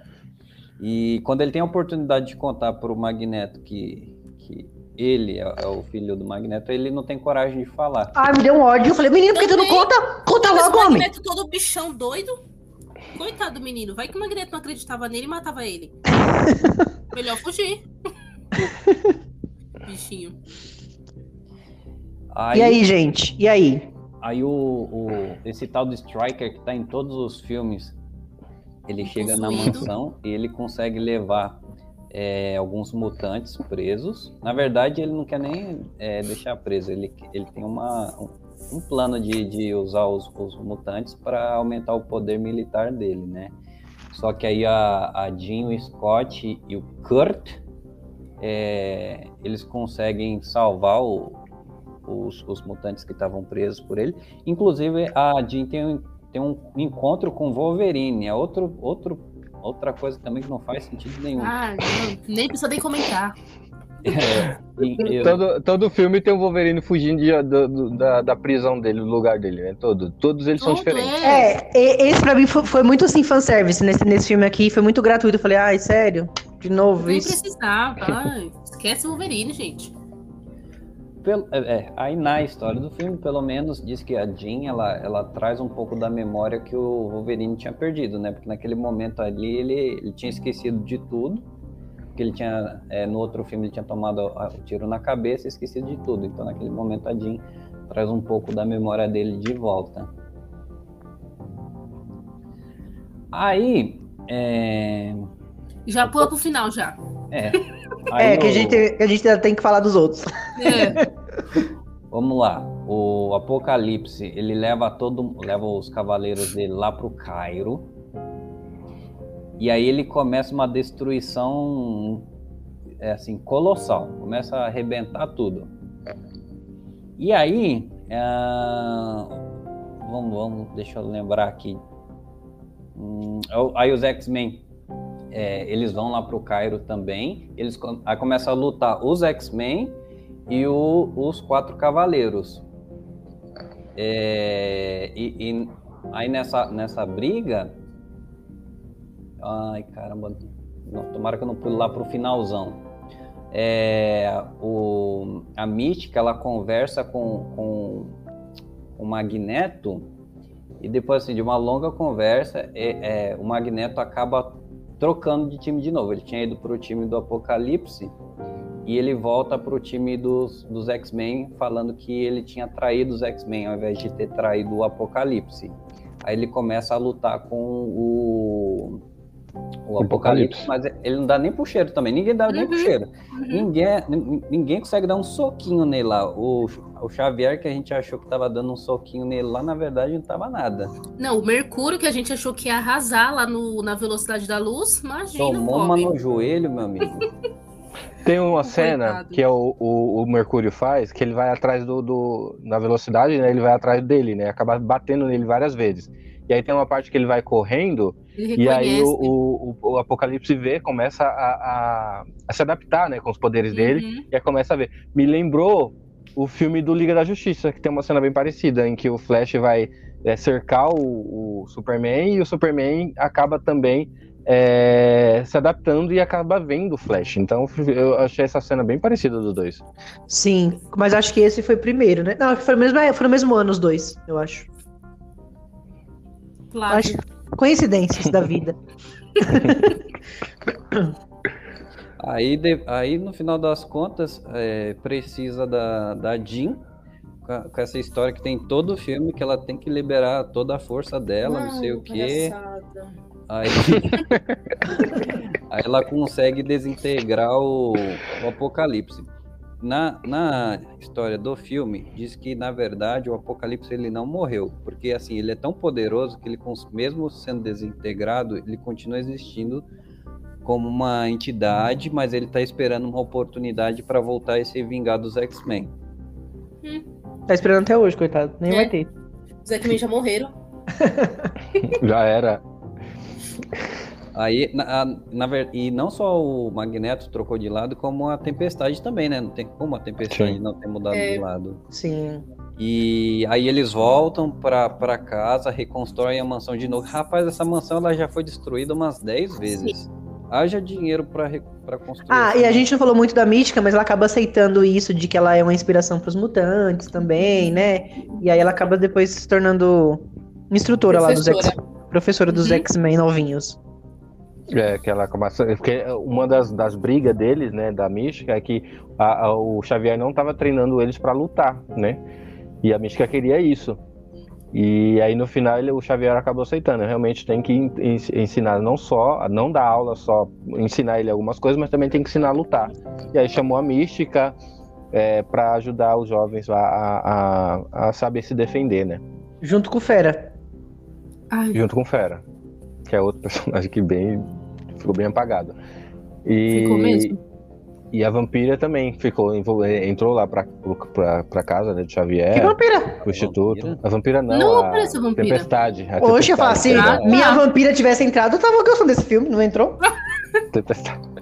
E quando ele tem a oportunidade de contar para o Magneto que, que ele é, é, o filho do Magneto, ele não tem coragem de falar. Ah, me deu um ódio. Eu falei, menino, por que tu não conta? Conta logo, homem. O Magneto todo bichão doido. Coitado do menino. Vai que o Magneto não acreditava nele e matava ele. Melhor fugir. Bichinho. Aí... E aí, gente? E aí? Aí o, o, esse tal do Striker que tá em todos os filmes, ele chega na mansão e ele consegue levar é, alguns mutantes presos. Na verdade, ele não quer nem é, deixar preso, ele, ele tem uma, um, plano de, de usar os, os mutantes para aumentar o poder militar dele, né? Só que aí a, a Jean, o Scott e o Kurt, é, eles conseguem salvar o, os, os mutantes que estavam presos por ele. Inclusive, a Jean tem, tem um encontro com Wolverine, é outro, outro, outra coisa também que não faz sentido nenhum. Ah, não, nem precisa nem comentar. É, eu... todo, todo filme tem o Wolverine fugindo de, do, da, da prisão dele, do lugar dele, né? Todo, todos eles são diferentes. É, esse pra mim foi, foi muito assim, fanservice nesse, nesse filme aqui, foi muito gratuito. Eu falei, ai, sério? De novo Nem isso. precisava, esquece o Wolverine, gente. Pelo, é, é, aí na história do filme, pelo menos, diz que a Jean, ela, ela traz um pouco da memória que o Wolverine tinha perdido, né? Porque naquele momento ali ele, ele tinha esquecido de tudo, que ele tinha, é, no outro filme ele tinha tomado o tiro na cabeça e esquecido de tudo. Então naquele momento a Jean traz um pouco da memória dele de volta. Aí, é... Já pula pro final, já. É. é, que a gente, a gente ainda tem que falar dos outros. É. Vamos lá. O Apocalipse, ele leva todo, leva os cavaleiros dele lá pro Cairo. E aí ele começa uma destruição é assim, colossal. Começa a arrebentar tudo. E aí, é... vamos, vamos, deixa eu lembrar aqui. Hum, aí os X-Men é, eles vão lá para o Cairo também. Eles aí começam a lutar os X-Men e o, os quatro cavaleiros. É, e, e, aí nessa, nessa briga. Ai caramba, não, tomara que eu não pule lá pro finalzão. é, o, a Mística ela conversa com, com o Magneto e depois assim, de uma longa conversa, é, é, o Magneto acaba trocando de time de novo. Ele tinha ido para o time do Apocalipse e ele volta para o time dos, dos X-Men falando que ele tinha traído os X-Men ao invés de ter traído o Apocalipse. Aí ele começa a lutar com o, o Apocalipse, mas ele não dá nem pro cheiro também. Ninguém dá uhum. nem pro uhum. cheiro. Uhum. Ninguém, ninguém consegue dar um soquinho nele lá. O, o Xavier, que a gente achou que tava dando um soquinho nele lá, na verdade não tava nada. Não, o Mercúrio, que a gente achou que ia arrasar lá no, na velocidade da luz, imagina. Tomou uma no joelho, meu amigo. Tem uma cena Coitado. que é o, o, o, Mercúrio faz, que ele vai atrás do, do. Na velocidade, né? Ele vai atrás dele, né? Acaba batendo nele várias vezes. E aí tem uma parte que ele vai correndo, e aí o, o, o, Apocalipse vê, começa a, a, a, se adaptar né, com os poderes uhum. dele, e aí começa a ver. Me lembrou o filme do Liga da Justiça, que tem uma cena bem parecida, em que o Flash vai é, cercar o, o Superman, e o Superman acaba também é, se adaptando e acaba vendo o Flash. Então eu achei essa cena bem parecida dos dois. Sim, mas acho que esse foi primeiro, né? Não, foi, mesmo, é, foi no mesmo ano os dois, eu acho. Claro. Acho coincidências da vida. aí, de, aí no final das contas é, precisa da, da Jean com, com essa história que tem todo o filme que ela tem que liberar toda a força dela, não, não sei o quê. Aí, aí ela consegue desintegrar o, o Apocalipse. Na, na história do filme, diz que, na verdade, o Apocalipse ele não morreu. Porque, assim, ele é tão poderoso que ele, mesmo sendo desintegrado, ele continua existindo como uma entidade, mas ele tá esperando uma oportunidade para voltar e se vingar dos X-Men. Hum. Tá esperando até hoje, coitado. Nem é. vai ter. Os X-Men já morreram. já era. Aí, na, na, e não só o Magneto trocou de lado, como a Tempestade também, né? Não tem como a Tempestade Sim. não ter mudado é, de lado. Sim. E aí eles voltam pra, pra casa, reconstroem a mansão de novo. Rapaz, essa mansão ela já foi destruída umas 10 vezes. Sim. Haja dinheiro pra, pra construir. Ah, e a gente não falou muito da mística, mas ela acaba aceitando isso de que ela é uma inspiração pros mutantes também, né? E aí ela acaba depois se tornando instrutora Professora. lá dos X professora dos uhum. X-Men novinhos. É, que ela começa. Porque uma das, das brigas deles, né, da Mística, é que a, a, o Xavier não estava treinando eles para lutar, né? E a Mística queria isso. E aí no final ele, o Xavier acabou aceitando. Realmente tem que ensinar não só, não dar aula só, ensinar ele algumas coisas, mas também tem que ensinar a lutar. E aí chamou a Mística é, para ajudar os jovens a, a, a saber se defender, né? Junto com o Fera. Ai. junto com Fera, que é outro personagem que bem ficou bem apagado. E, ficou mesmo? E a vampira também ficou, entrou lá pra, pra, pra casa né, de Xavier. Que vampira? O instituto. Vampira? A vampira não. Não a aparece a vampira. Tempestade. A Oxe, eu falo assim, ah, minha vampira tivesse entrado, eu tava gostando desse filme, não entrou? Tempestade.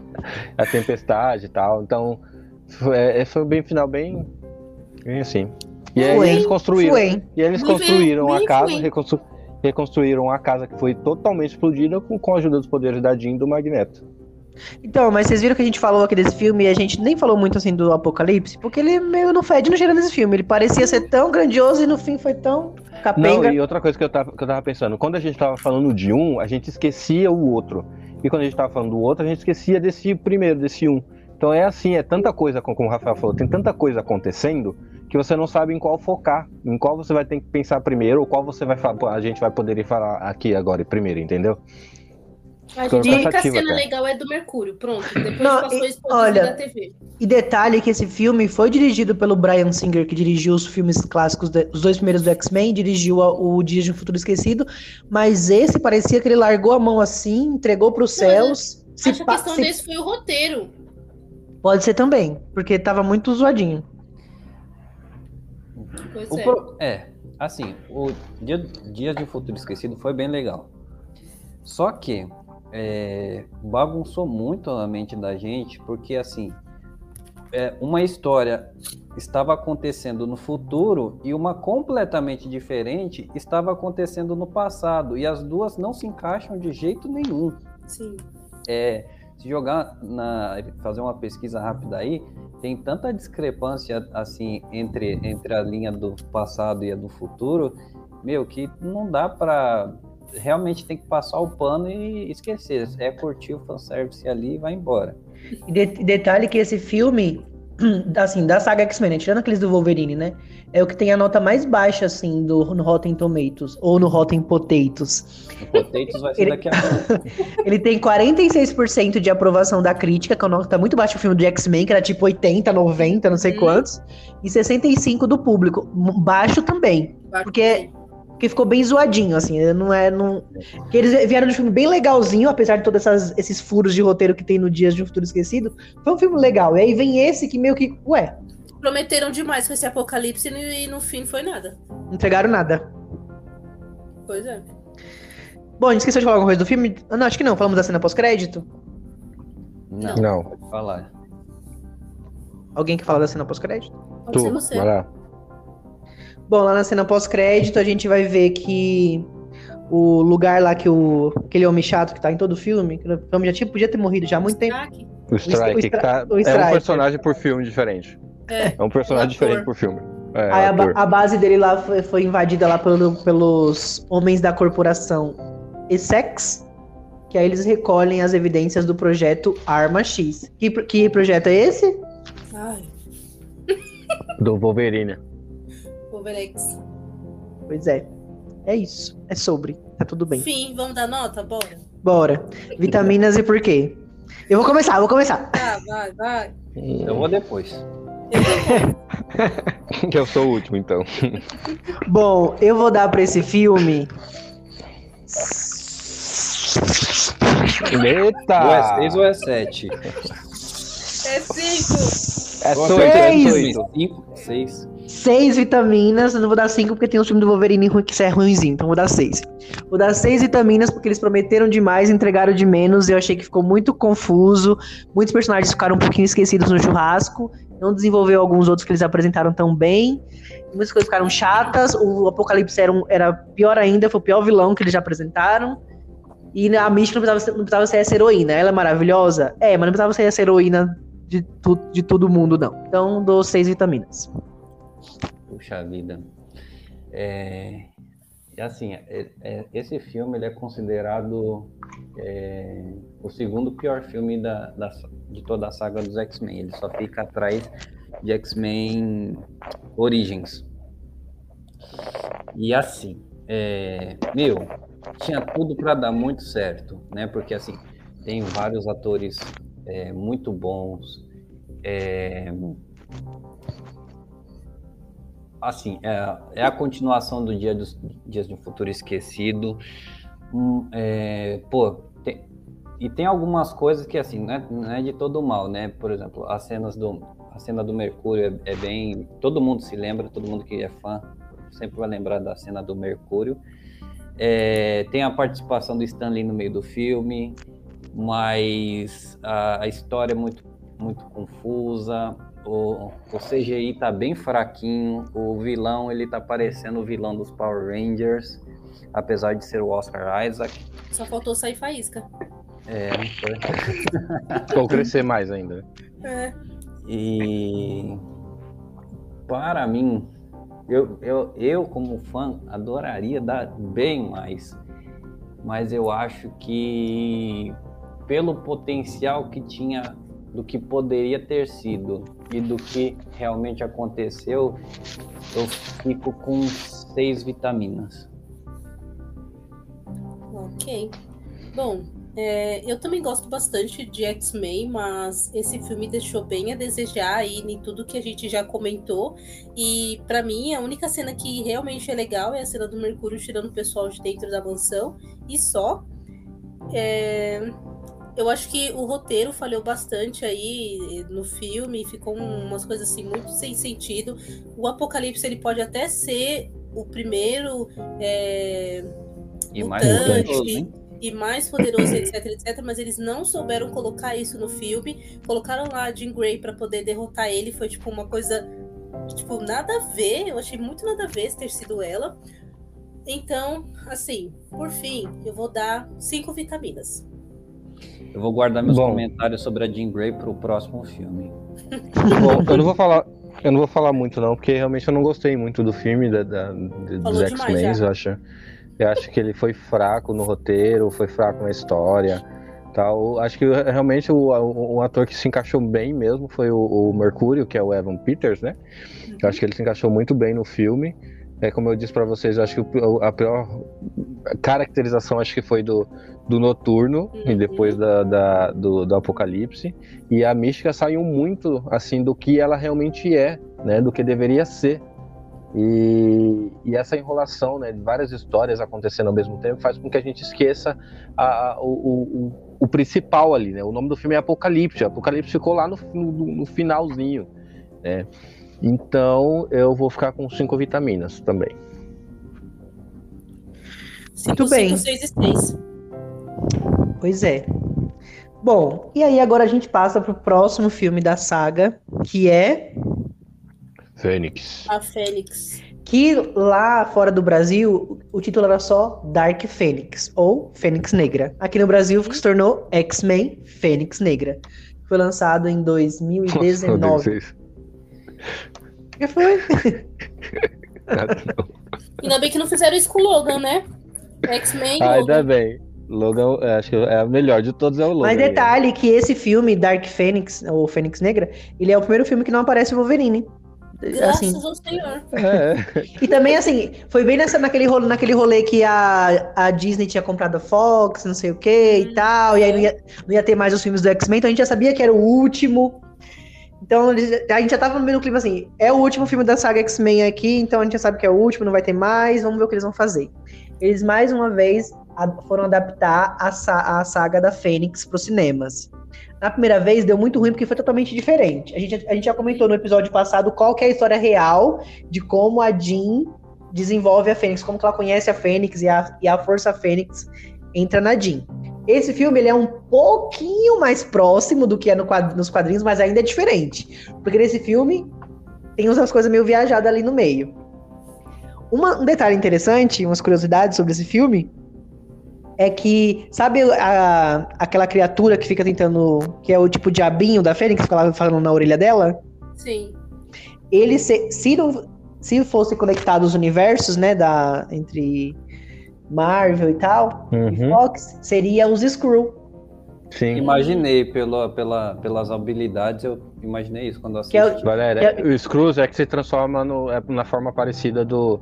A tempestade e tal. Então, foi, é, foi bem final, bem, bem assim. E aí eles construíram. E eles construíram a casa, reconstruíram reconstruíram a casa que foi totalmente explodida com, com a ajuda dos poderes da Jean e do Magneto. Então, mas vocês viram que a gente falou aqui desse filme e a gente nem falou muito assim do Apocalipse, porque ele meio não fede no cheiro desse filme. Ele parecia ser tão grandioso e no fim foi tão capenga. Não, e outra coisa que eu tava, que eu tava pensando, quando a gente tava falando de um, a gente esquecia o outro. E quando a gente tava falando do outro, a gente esquecia desse primeiro, desse um. Então é assim, é tanta coisa, como o Rafael falou, tem tanta coisa acontecendo que você não sabe em qual focar, em qual você vai ter que pensar primeiro, ou qual você vai falar, a gente vai poder falar aqui agora primeiro, entendeu? A, única cena até. legal é do Mercúrio, pronto. Depois não, passou e, olha, da TV. E detalhe que esse filme foi dirigido pelo Brian Singer, que dirigiu os filmes clássicos, de, os dois primeiros do X-Men, dirigiu a, o Dias de um Futuro Esquecido, mas esse parecia que ele largou a mão assim, entregou para os céus. Acho que a questão se... desse foi o roteiro. Pode ser também, porque tava muito zoadinho. Pois é. Pro... é, assim, o Dia, Dias de Futuro Esquecido foi bem legal. Só que é, bagunçou muito a mente da gente, porque assim, é, uma história estava acontecendo no futuro e uma completamente diferente estava acontecendo no passado, e as duas não se encaixam de jeito nenhum. Sim. É, Se jogar na. fazer uma pesquisa rápida aí, tem tanta discrepância assim entre, entre a linha do passado e a do futuro, meu, que não dá para realmente tem que passar o pano e esquecer. É curtir o fanservice ali e vai embora. E de, detalhe que esse filme, assim, da saga X-Men, né? tirando aqueles do Wolverine, né? É o que tem a nota mais baixa, assim, do, no Rotten Tomatoes, ou no Rotten Potatoes. O Potatoes vai ser Ele- daqui a pouco. Ele tem 46% de aprovação da crítica, que é uma nota muito baixa o filme do X-Men, que era tipo 80, 90, não sei Hum. quantos. E 65% do público. Baixo também. Porque- Porque ficou bem zoadinho, assim. Não é. Não... Porque eles vieram de um filme bem legalzinho, apesar de todos esses furos de roteiro que tem no Dias de um Futuro Esquecido. Foi um filme legal. E aí vem esse que meio que. Ué, Prometeram demais com esse apocalipse e no fim foi nada. não entregaram nada. Pois é. Bom, a gente esqueceu de falar alguma coisa do filme? Ah, Não, acho que não. Falamos da cena pós-crédito. Não, Não. falar. Alguém quer falar da cena pós-crédito? Pode ser Tu, você. vai lá. Bom, lá na cena pós-crédito a gente vai ver que o lugar lá que o aquele homem chato que tá em todo o filme, que o homem já tinha, podia ter morrido já há muito tempo. O Strike, o que tá- o é Striker. um personagem por filme diferente. É. É um personagem O diferente por filme. É, Aí a, a base dele lá foi, foi invadida lá pelo- pelos homens da corporação Essex, que aí eles recolhem as evidências do projeto Arma X. Que, que projeto é esse? Ai, Do Wolverine. Overex. Pois é. É isso. É sobre. Tá tudo bem. Fim, vamos dar nota? Bora. Bora. Vitaminas e por quê? Eu vou começar, eu vou começar. Tá, vai, vai. Eu vou depois. Eu vou. Que eu sou o último, então. Bom, eu vou dar pra esse filme. Eita! Ou é 6 ou é 7? É cinco. É Você oito, Seis! é oito. 5, 6. Seis vitaminas, eu não vou dar cinco porque tem um filme do Wolverine ruim que é ruimzinho, então vou dar seis. Vou dar seis vitaminas porque eles prometeram demais, entregaram de menos, e eu achei que ficou muito confuso. Muitos personagens ficaram um pouquinho esquecidos no churrasco, não desenvolveu alguns outros que eles apresentaram tão bem. Muitas coisas ficaram chatas, o Apocalipse era, um- era pior ainda, foi o pior vilão que eles já apresentaram. E a Mística não precisava, ser, não precisava ser essa heroína. Ela é maravilhosa? É, mas não precisava ser essa heroína de, tu, de todo mundo, não. Então, dou seis vitaminas. Puxa vida. É, e assim, é- é- esse filme ele é considerado é, o segundo pior filme da, da- de toda a saga dos X-Men. Ele só fica atrás de X-Men Origins. E assim, é, meu, tinha tudo para dar muito certo, né? Porque assim, tem vários atores é, muito bons. Assim, é, é a continuação do Dia dos Dias de um Futuro Esquecido. Hum, é, pô, tem- e tem algumas coisas que assim, não é, não é de todo mal, né? Por exemplo, as cenas do a cena do Mercúrio é, é bem, todo mundo se lembra, todo mundo que é fã sempre vai lembrar da cena do Mercúrio. É, tem a participação do Stanley no meio do filme, mas a, a história é muito muito confusa. O, o CGI tá bem fraquinho. O vilão, ele tá parecendo o vilão dos Power Rangers, apesar de ser o Oscar Isaac. Só faltou sair faísca. É, foi- Vou crescer mais ainda. É. e para mim, eu, eu, eu como fã adoraria dar bem mais, mas eu acho que pelo potencial que tinha do que poderia ter sido e do que realmente aconteceu, eu fico com seis vitaminas. Ok. Bom, é, eu também gosto bastante de X-Men, mas esse filme deixou bem a desejar aí em tudo que a gente já comentou. E pra mim, a única cena que realmente é legal é a cena do Mercúrio tirando o pessoal de dentro da mansão. E só. É, eu acho que o roteiro falhou bastante aí no filme, ficou umas coisas assim muito sem sentido. O Apocalipse ele pode até ser o primeiro é, E mais Mutante. poderoso, hein? e mais poderoso, etc, etc, mas eles não souberam colocar isso no filme. Colocaram lá a Jean Grey pra poder derrotar ele, foi tipo uma coisa tipo nada a ver, eu achei muito nada a ver ter sido ela. Então, assim, por fim, eu vou dar cinco vitaminas. Eu vou guardar meus Bom. comentários sobre a Jean Grey pro próximo filme. Bom, eu não vou falar. Eu não vou falar muito não, porque realmente eu não gostei muito do filme da, da- de- dos X-Men. Eu acho, eu acho que ele foi fraco no roteiro, foi fraco na história. Tal. Acho que realmente o, o, o ator que se encaixou bem mesmo foi o, o Mercúrio, que é o Evan Peters, né? Eu acho que ele se encaixou muito bem no filme. É como eu disse pra vocês, acho que a pior caracterização acho que foi do, do Noturno e Uhum. depois da, da- do, do Apocalipse. E a mística saiu muito assim do que ela realmente é, né? Do que deveria ser. E, e essa enrolação, né, de várias histórias acontecendo ao mesmo tempo, faz com que a gente esqueça a- a- o, o, o- o principal ali, né? O nome do filme é Apocalipse. Apocalipse ficou lá no, no, no finalzinho, né? Então eu vou ficar com cinco vitaminas também. Cinco, bem. cinco, seis e seis. Pois é. Bom, e aí agora a gente passa pro próximo filme da saga, que é Fênix. A Fênix. que lá fora do Brasil o título era só Dark Phoenix ou Fênix Negra. Aqui no Brasil se tornou X-Men Fênix Negra. Foi lançado em Nossa, 2019. vocês- O que foi? Ainda bem que não fizeram isso com o Logan, né? X-Men Ah, ainda bem. Logan, é, acho que é a melhor de todos é o Logan. Mas né? detalhe que esse filme Dark Phoenix ou Fênix Negra, ele é o primeiro filme que não aparece o Wolverine. Graças Assim, ao Senhor. É, E também, assim, foi bem nessa, naquele, rolê, naquele rolê que a, a Disney tinha comprado a Fox, não sei o que e tal, e aí não ia, não ia ter mais os filmes do X-Men, então a gente já sabia que era o último. Então a gente já tava no meio do clima assim, é o último filme da saga X-Men aqui, então a gente já sabe que é o último, não vai ter mais, vamos ver o que eles vão fazer. Eles mais uma vez foram adaptar a, sa- a saga da Fênix para os cinemas. Na primeira vez deu muito ruim porque foi totalmente diferente. A gente, a gente já comentou no episódio passado qual que é a história real de como a Jean desenvolve a Fênix, como que ela conhece a Fênix e a, e a Força Fênix entra na Jean. Esse filme ele é um pouquinho mais próximo do que é no nos quadrinhos, mas ainda é diferente. Porque nesse filme tem umas coisas meio viajadas ali no meio. Uma- um detalhe interessante, umas curiosidades sobre esse filme, é que, sabe a- aquela criatura que fica tentando. que é o tipo diabinho da Fênix, que fica lá falando na orelha dela? Sim. ele se, se não se fosse conectado os universos, né, da entre Marvel e tal, e Uhum, Fox, seria os Skrull, sim. Imaginei pela, pela, pelas habilidades, eu imaginei isso quando assisti. Que é o- Valéria, o Screws é que se transforma no, é na forma parecida do,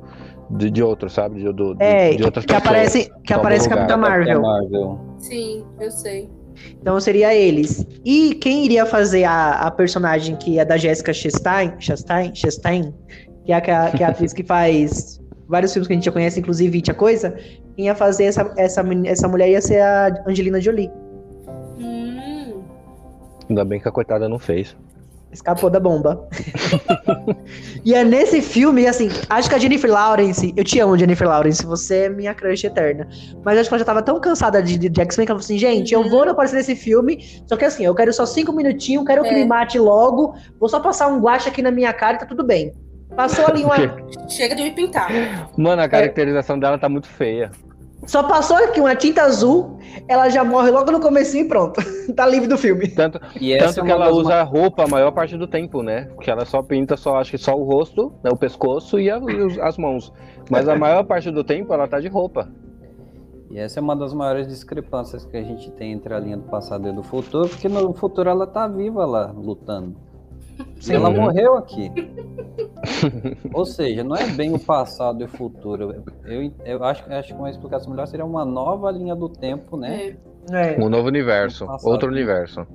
de, de outro, sabe? De, do, de- é, de que, outras que pessoas. aparece que aparece lugar. Capitã Marvel. Marvel. Sim, eu sei. Então seria eles. E quem iria fazer a, a personagem que é da Jessica Chastain, Chastain, Chastain, que é a, que é a- é atriz que faz vários filmes que a gente já conhece, inclusive It a Coisa, quem ia fazer essa, essa, essa mulher ia ser a Angelina Jolie. Hum, Ainda bem que a coitada não fez. Escapou da bomba. e é nesse filme, assim, acho que a Jennifer Lawrence, eu te amo, Jennifer Lawrence, você é minha crush eterna. Mas acho que ela já tava tão cansada de, de X-Men que ela falou assim, gente, eu vou aparecer nesse filme, só que assim, eu quero só cinco minutinhos, quero que É. me mate logo, vou só passar um guache aqui na minha cara e tá tudo bem. Passou ali uma. chega de me pintar. Mano, a caracterização dela tá muito feia. Só passou aqui uma tinta azul, ela já morre logo no comecinho e pronto. tá livre do filme. Tanto, E essa tanto é que ela usa roupa a maior parte do tempo, né? Porque ela só pinta só, acho que só o rosto, né? o pescoço e, a- e os- as mãos. Mas a maior parte do tempo ela tá de roupa. E essa é uma das maiores discrepâncias que a gente tem entre a linha do passado e do futuro, porque no futuro ela tá viva lá, lutando. Sim. Ela Uhum. morreu aqui. Ou seja, não é bem o passado e o futuro. Eu, eu acho, acho que uma explicação melhor seria uma nova linha do tempo, né? É. Um novo universo, outro universo.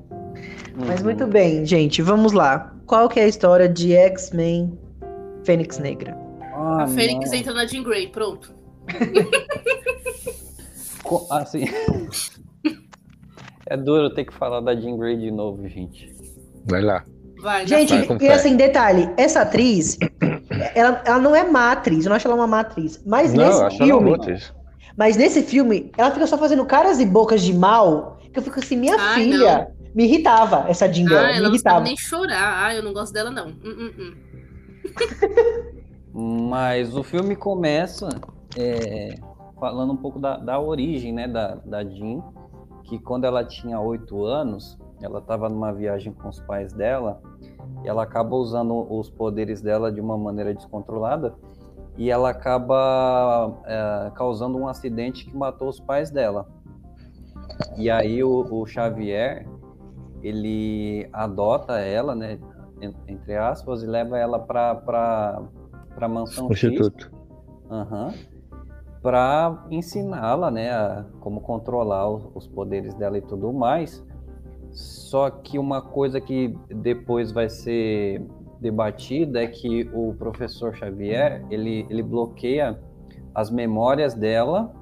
Mas Uhum. muito bem, gente, vamos lá. Qual que é a história de X-Men Fênix Negra? Ah, a Fênix não. entra na Jean Grey, pronto. Co- Assim. é duro ter que falar da Jean Grey de novo, gente. Vai lá. Vai, Gente, Vai e assim, detalhe, essa atriz, ela, ela não é má atriz, eu não acho ela uma má atriz. Mas Não, eu nesse acho ela filme, mas nesse filme, ela fica só fazendo caras e bocas de mal, que eu fico assim, minha Ai, filha, me irritava essa Jean Ah, me ela não sabe irritava. nem chorar. Ah, eu não gosto dela, não. Hum, hum, hum. Mas o filme começa é, falando um pouco da, da origem, né, da, da Jean. que quando ela tinha oito anos, ela estava numa viagem com os pais dela e ela acaba usando os poderes dela de uma maneira descontrolada e ela acaba é, causando um acidente que matou os pais dela. E aí o, o Xavier ele adota ela, né, entre aspas, e leva ela para para mansão Instituto. X. Uhum, para ensiná-la, né, a como controlar os poderes dela e tudo mais. Só que uma coisa que depois vai ser debatida é que o professor Xavier ele, ele bloqueia as memórias dela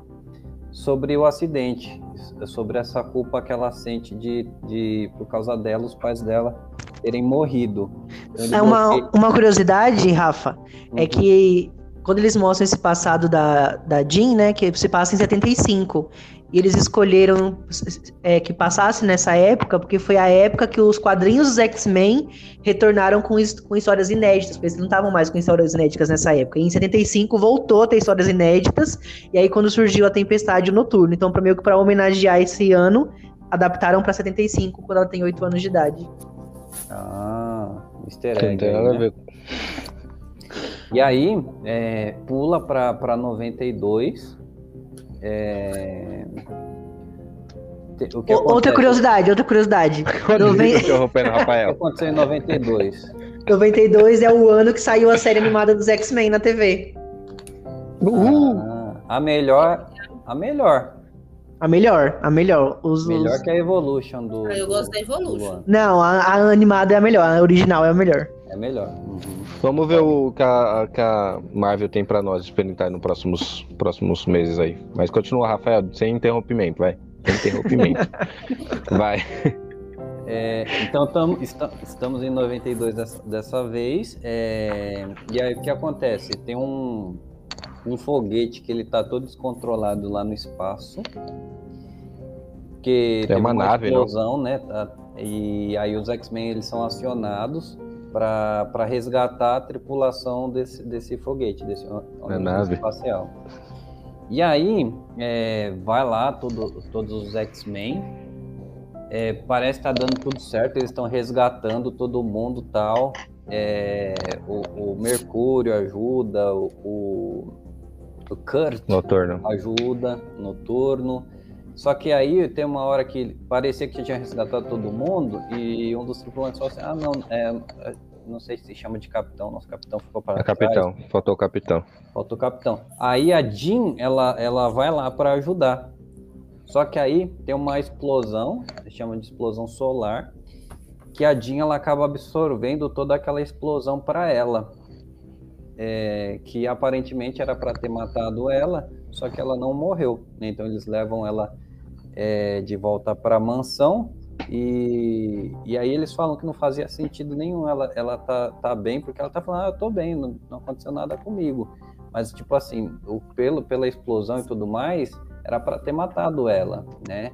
sobre o acidente, sobre essa culpa que ela sente de, de por causa dela, os pais dela terem morrido. Então, é uma, bloqueia... uma curiosidade, Rafa, é uhum. é que quando eles mostram esse passado da, da Jean, né, que se passa em 75, e eles escolheram é, que passasse nessa época, porque foi a época que os quadrinhos dos X-Men retornaram com, com histórias inéditas, porque eles não estavam mais com histórias inéditas nessa época. E em 75 voltou a ter histórias inéditas, e aí quando surgiu a Tempestade Noturno. Então, para meio que para homenagear esse ano, adaptaram para 75, quando ela tem 8 anos de idade. Ah, easter egg. Tem nada a né? ver. E aí, é, pula para 92, é... O que outra curiosidade, outra curiosidade. Noven... Rafael. O que aconteceu em 92? 92 é o ano que saiu a série animada dos X-Men na TV. Ah, a melhor. A melhor. A melhor, a melhor. Os, melhor os... que a Evolution do. Ah, eu gosto da Evolution. Não, a, a, animada é a melhor, a original é a melhor. É melhor. Uhum. Vamos ver o que a, que a Marvel tem para nós experimentar nos próximos, próximos meses aí. Mas continua, Rafael, sem interrompimento, vai. Sem interrompimento. vai. É, então tam, estamos em 92 dessa, dessa vez. É, e aí o que acontece? Tem um, um foguete que ele tá todo descontrolado lá no espaço. Que é uma, uma nave, explosão, não? né? Tá, e aí os X-Men eles são acionados para resgatar a tripulação desse, desse foguete, desse nave espacial. E aí, é, vai lá todo, todos os X-Men. É, parece que tá dando tudo certo, eles estão resgatando todo mundo tal. É, o, o, Mercúrio ajuda, o, o, o Kurt Noturno. ajuda, Noturno. Só que aí tem uma hora que parecia que tinha resgatado todo mundo e um dos tripulantes falou assim: ah, não, é, é, não sei se chama de capitão, nosso capitão ficou para é capitão, faltou o capitão. Faltou o capitão. Aí a Jean, ela, ela vai lá para ajudar. Só que aí tem uma explosão, chama de explosão solar, que a Jean ela acaba absorvendo toda aquela explosão para ela. É, que aparentemente era para ter matado ela, só que ela não morreu. Né? Então eles levam ela é, de volta para a mansão e, e aí eles falam que não fazia sentido nenhum ela, ela tá, tá bem, porque ela tá falando, ah, eu tô bem, não, não aconteceu nada comigo. Mas, tipo assim, o pelo, pela explosão e tudo mais, era para ter matado ela, né?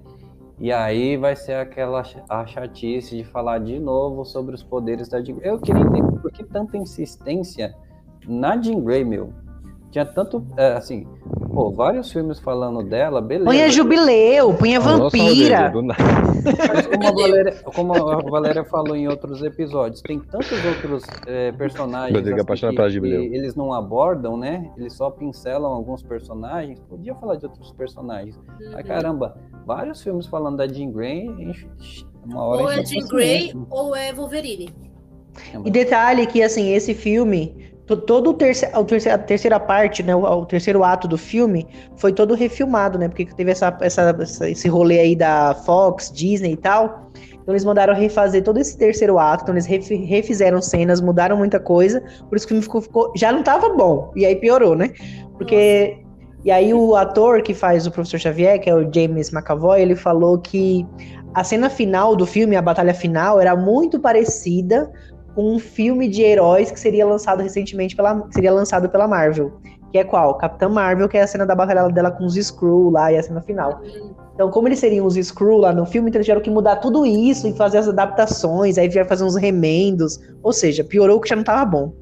E aí vai ser aquela a chatice de falar de novo sobre os poderes da Jean Eu queria entender por que tanta insistência na Jean Grey, meu. Tinha tanto, é, assim, pô, vários filmes falando dela, beleza. Punha Jubileu, punha Vampira. Mas como a, Valéria, como a Valéria falou em outros episódios, tem tantos outros é, personagens assim, que, que eles não abordam, né? Eles só pincelam alguns personagens. Podia falar de outros personagens. Uhum. Mas caramba, vários filmes falando da Jean Grey, uma hora ou é Jean Grey ou é Wolverine. E detalhe que assim, esse filme todo o terceiro, a terceira, parte, né, o, terceiro ato do filme foi todo refilmado, né, porque teve essa, essa, esse rolê aí da Fox, Disney e tal. Então eles mandaram refazer todo esse terceiro ato, então eles refizeram cenas, mudaram muita coisa, por isso que o filme ficou, ficou já não tava bom, e aí piorou, né? Porque Nossa. e aí o ator que faz o professor Xavier, que é o James McAvoy, ele falou que a cena final do filme, a batalha final, era muito parecida com um filme de heróis que seria lançado recentemente pela seria lançado pela Marvel. Que é qual? Capitã Marvel, que é a cena da batalha dela com os Skrull lá e a cena final. Então, como eles seriam os Skrull lá no filme, então eles tiveram que mudar tudo isso e fazer as adaptações, aí vieram fazer uns remendos. Ou seja, piorou o que já não tava bom.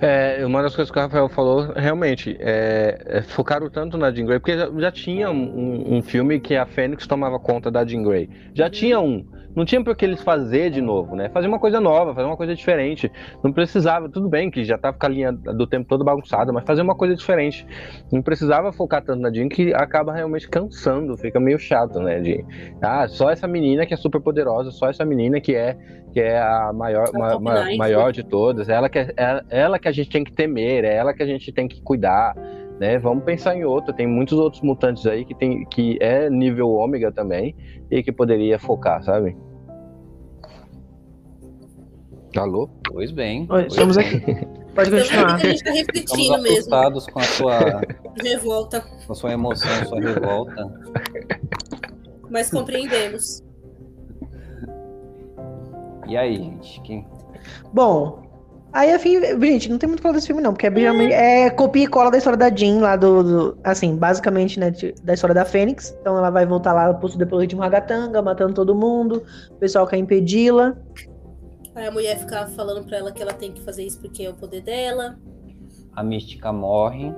É, uma das coisas que o Rafael falou, realmente, é, é, focaram tanto na Jean Grey, porque já, já tinha um, um, filme que a Fênix tomava conta da Jean Grey. Já tinha um. Não tinha por que eles fazer de novo, né? Fazer uma coisa nova, fazer uma coisa diferente. Não precisava, tudo bem que já tava com a linha do tempo todo bagunçada, mas fazer uma coisa diferente. Não precisava focar tanto na Jean que acaba realmente cansando, fica meio chato, né? De, ah, só essa menina que é super poderosa, só essa menina que é que é a maior, ma, ma, maior de todas, ela que, é, é, ela que a gente tem que temer, é ela que a gente tem que cuidar, né? Vamos pensar em outra, tem muitos outros mutantes aí que, tem, que é nível ômega também e que poderia focar, sabe? Alô? Pois bem. Oi, estamos aqui. Pode continuar. A gente tá refletindo Estamos mesmo. assustados com a sua, Revolta. com a sua emoção, a sua revolta. Mas compreendemos. E aí, gente? Quem... Bom, aí afim, gente, não tem muito o falar desse filme não, porque é, é copia e cola da história da Jean lá do, do- assim, basicamente, né, de- da história da Fênix. Então ela vai voltar lá posto depois do ritmo Ragatanga, matando todo mundo, o pessoal quer impedi-la. Aí a mulher fica falando pra ela que ela tem que fazer isso porque é o poder dela. A mística morre.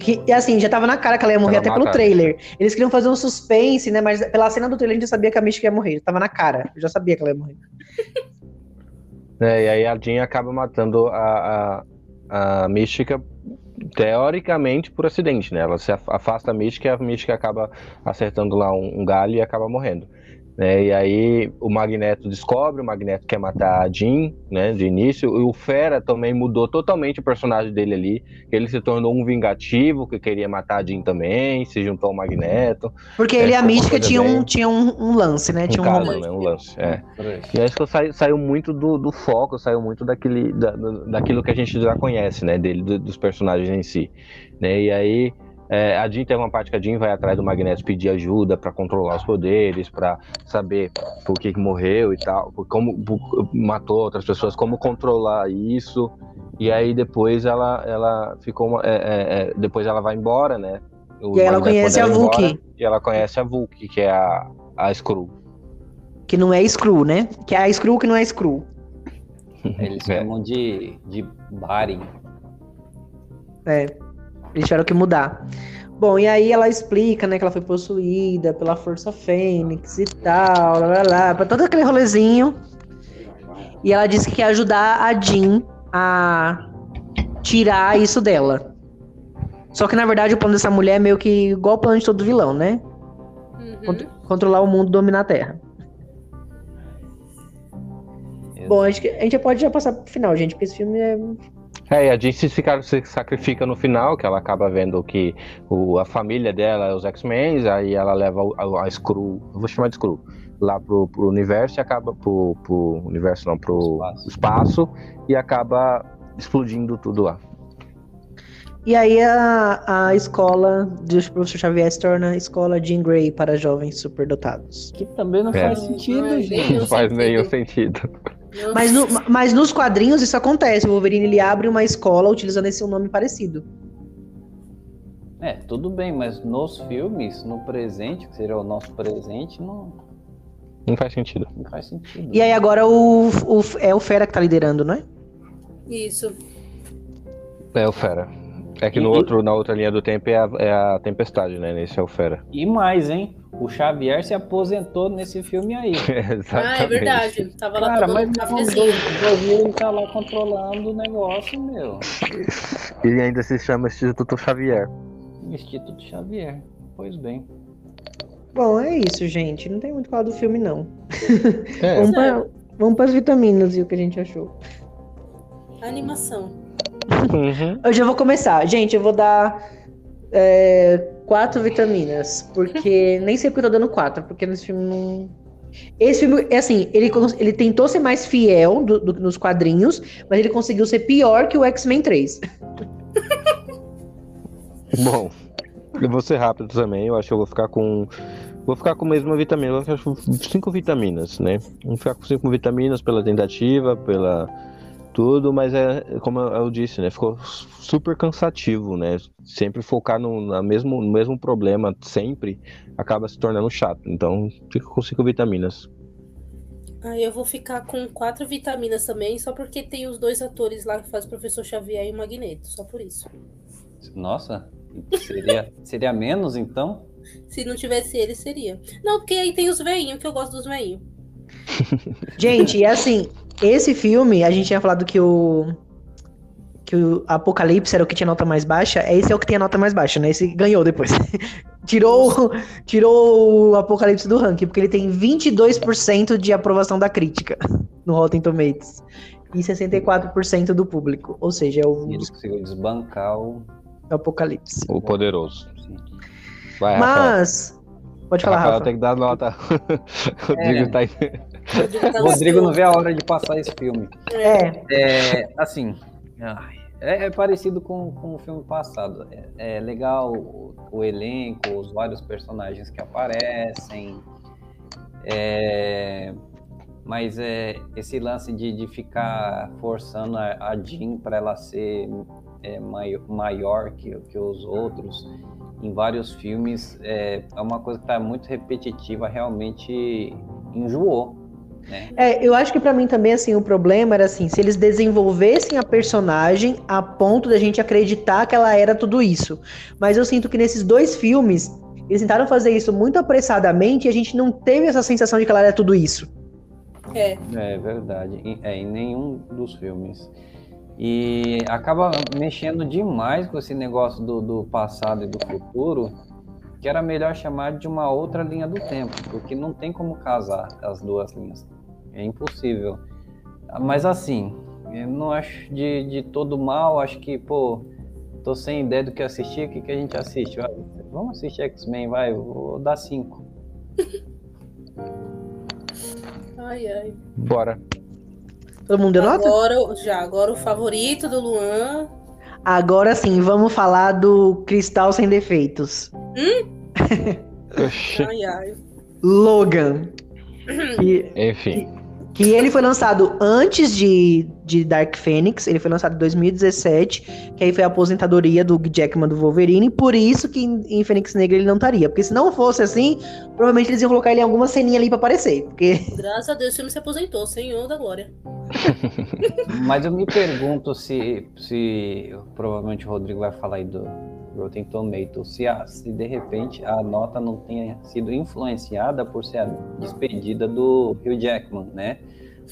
Que, e assim, já tava na cara que ela ia morrer Ela até mata pelo trailer. Eles queriam fazer um suspense, né, mas pela cena do trailer a gente já sabia que a Mística ia morrer, já tava na cara, eu já sabia que ela ia morrer. É, e aí a Jean acaba matando a, a, a Mística, teoricamente, por acidente, né? Ela se af- afasta a Mística e a Mística acaba acertando lá um, um galho e acaba morrendo. Né? E aí o Magneto descobre, o Magneto quer matar a Jean, né, de início, e o Fera também mudou totalmente o personagem dele ali, ele se tornou um vingativo, que queria matar a Jean também, se juntou ao Magneto, Porque É, ele e a Mística tinham, bem- tinha um, um lance, né, um tinha um caso, romance. né, um lance, é. E acho que saiu, saiu muito do, do foco, saiu muito daquele, da, da- daquilo que a gente já conhece, né? Dele, do- dos personagens em si. Né? E aí, é, a Jean tem uma parte que a Jean vai atrás do Magneto pedir ajuda pra controlar os poderes, pra saber por que, que morreu e tal, como por- matou outras pessoas, como controlar isso. E aí depois ela, ela ficou. uma- é, é, é, depois ela vai embora, né? O E ela conhece a embora, Vulk. E ela conhece a Vulk, que é a, a Skrull. Que não é Screw, né? Que é a Screw que não é Screw. Eles É. chamam de, de Baren. É, eles tiveram que mudar. Bom, e aí ela explica, né, que ela foi possuída pela Força Fênix e tal, lá, lá, lá, pra todo aquele rolezinho. E ela disse que quer ajudar a Jean a tirar isso dela. Só que, na verdade, o plano dessa mulher é meio que igual o plano de todo vilão, né? Uhum. Cont- Controlar o mundo, dominar a Terra. Bom, acho que a gente pode já passar pro final, gente, porque esse filme é... É, e a Jean se, fica- se sacrifica no final, que ela acaba vendo que o, a família dela é os X-Men, aí ela leva a, a eu vou chamar de Skrull, lá pro, pro universo e acaba pro, pro universo não, pro Espaço. espaço. e acaba explodindo tudo lá. E aí a, a escola do professor Xavier se torna escola Jean Grey para jovens superdotados. Que também não É. faz sentido, Não, gente. Não faz sentido. nenhum sentido. Mas, no- mas nos quadrinhos isso acontece. O Wolverine ele abre uma escola utilizando esse nome parecido. É, tudo bem, mas nos filmes, no presente, que seria o nosso presente, não, Não faz sentido. não faz sentido. E aí agora o, o- é o Fera que tá liderando, não é? Isso. É o Fera. É que no E- outro, na outra linha do tempo é a, é a Tempestade, né? Nesse é o Fera. E mais, hein? O Xavier se aposentou nesse filme aí. Exatamente. Ah, é verdade. Tava lá Cara, tomando mas um não, cafezinho. ele tá lá controlando o negócio, meu. E ainda se chama Instituto Xavier. Instituto Xavier. Pois bem. Bom, é isso, gente. Não tem muito o que falar do filme, não. É, Vamos, pra, vamos pras vitaminas e o que a gente achou. Animação. uhum. Eu já vou começar. Gente, eu vou dar é, quatro vitaminas. Porque. nem sei porque eu tô dando quatro, porque nesse filme não. Esse filme, é assim, ele, ele tentou ser mais fiel do, do- nos quadrinhos, mas ele conseguiu ser pior que o X-Men 3. Bom, eu vou ser rápido também. Eu acho que eu vou ficar com. Vou ficar com a mesma vitamina. Eu acho cinco vitaminas, né? Vou ficar com cinco vitaminas pela tentativa, pela tudo, mas é como eu disse, né? Ficou super cansativo, né? Sempre focar no, na mesmo, no mesmo problema, sempre, acaba se tornando chato. Então, fico com cinco vitaminas. Aí eu vou ficar com quatro vitaminas também, só porque tem os dois atores lá que fazem o professor Xavier e o Magneto, só por isso. Nossa, seria, seria menos então? Se não tivesse ele, seria. Não, porque aí tem os veinhos, que eu gosto dos veinhos. Gente, e assim, esse filme, a gente tinha falado que o. Que o Apocalipse era o que tinha nota mais baixa. Esse é o que tem a nota mais baixa, né? Esse ganhou depois. tirou, tirou o Apocalipse do ranking, porque ele tem 22% de aprovação da crítica no Rotten Tomatoes. E 64% do público. Ou seja, é o, E ele conseguiu desbancar o. o Apocalipse. O poderoso. Vai, Rafael. Mas. Pode falar, Rafael Rafa. tem que dar nota. Rodrigo tá aí. Rodrigo O Rodrigo não vê a hora de passar esse filme. É, É, assim, é, é parecido com, com o filme passado. É, é legal o, o elenco, os vários personagens que aparecem. É, mas é esse lance de, de ficar forçando a, a Jean para ela ser é, mai- maior que, que os outros em vários filmes é, é uma coisa que está muito repetitiva, realmente enjoou. Né? É, eu acho que pra mim também, assim, o problema era assim, se eles desenvolvessem a personagem a ponto da gente acreditar que ela era tudo isso. Mas eu sinto que nesses dois filmes, eles tentaram fazer isso muito apressadamente e a gente não teve essa sensação de que ela era tudo isso. É, É verdade, em, é, em nenhum dos filmes. E acaba mexendo demais com esse negócio do, do passado e do futuro, que era melhor chamar de uma outra linha do tempo, porque não tem como casar as duas linhas. É impossível. Mas assim, eu não acho de, de todo mal, acho que, pô, tô sem ideia do que assistir, o que, que a gente assiste? Vai, Vamos assistir X-Men, vai, vou dar cinco. ai, ai. Bora. Todo mundo deu nota? Agora, já, agora o favorito do Luan. Agora sim, vamos falar do Cristal Sem Defeitos. Oxi. Ai, ai. Logan. Que, Enfim. Que ele foi lançado antes de, de Dark Phoenix, ele foi lançado em 2017, que aí foi a aposentadoria do Jackman do Wolverine, por isso que em, em Fênix Negra ele não estaria. Porque se não fosse assim, provavelmente eles iam colocar ele em alguma ceninha ali pra aparecer. Porque Graças a Deus o filme se aposentou, Senhor da Glória. Mas eu me pergunto se, se provavelmente o Rodrigo vai falar aí do Rotten Tomatoes, se, a- se de repente a nota não tenha sido influenciada por ser a despedida do Hugh Jackman, né?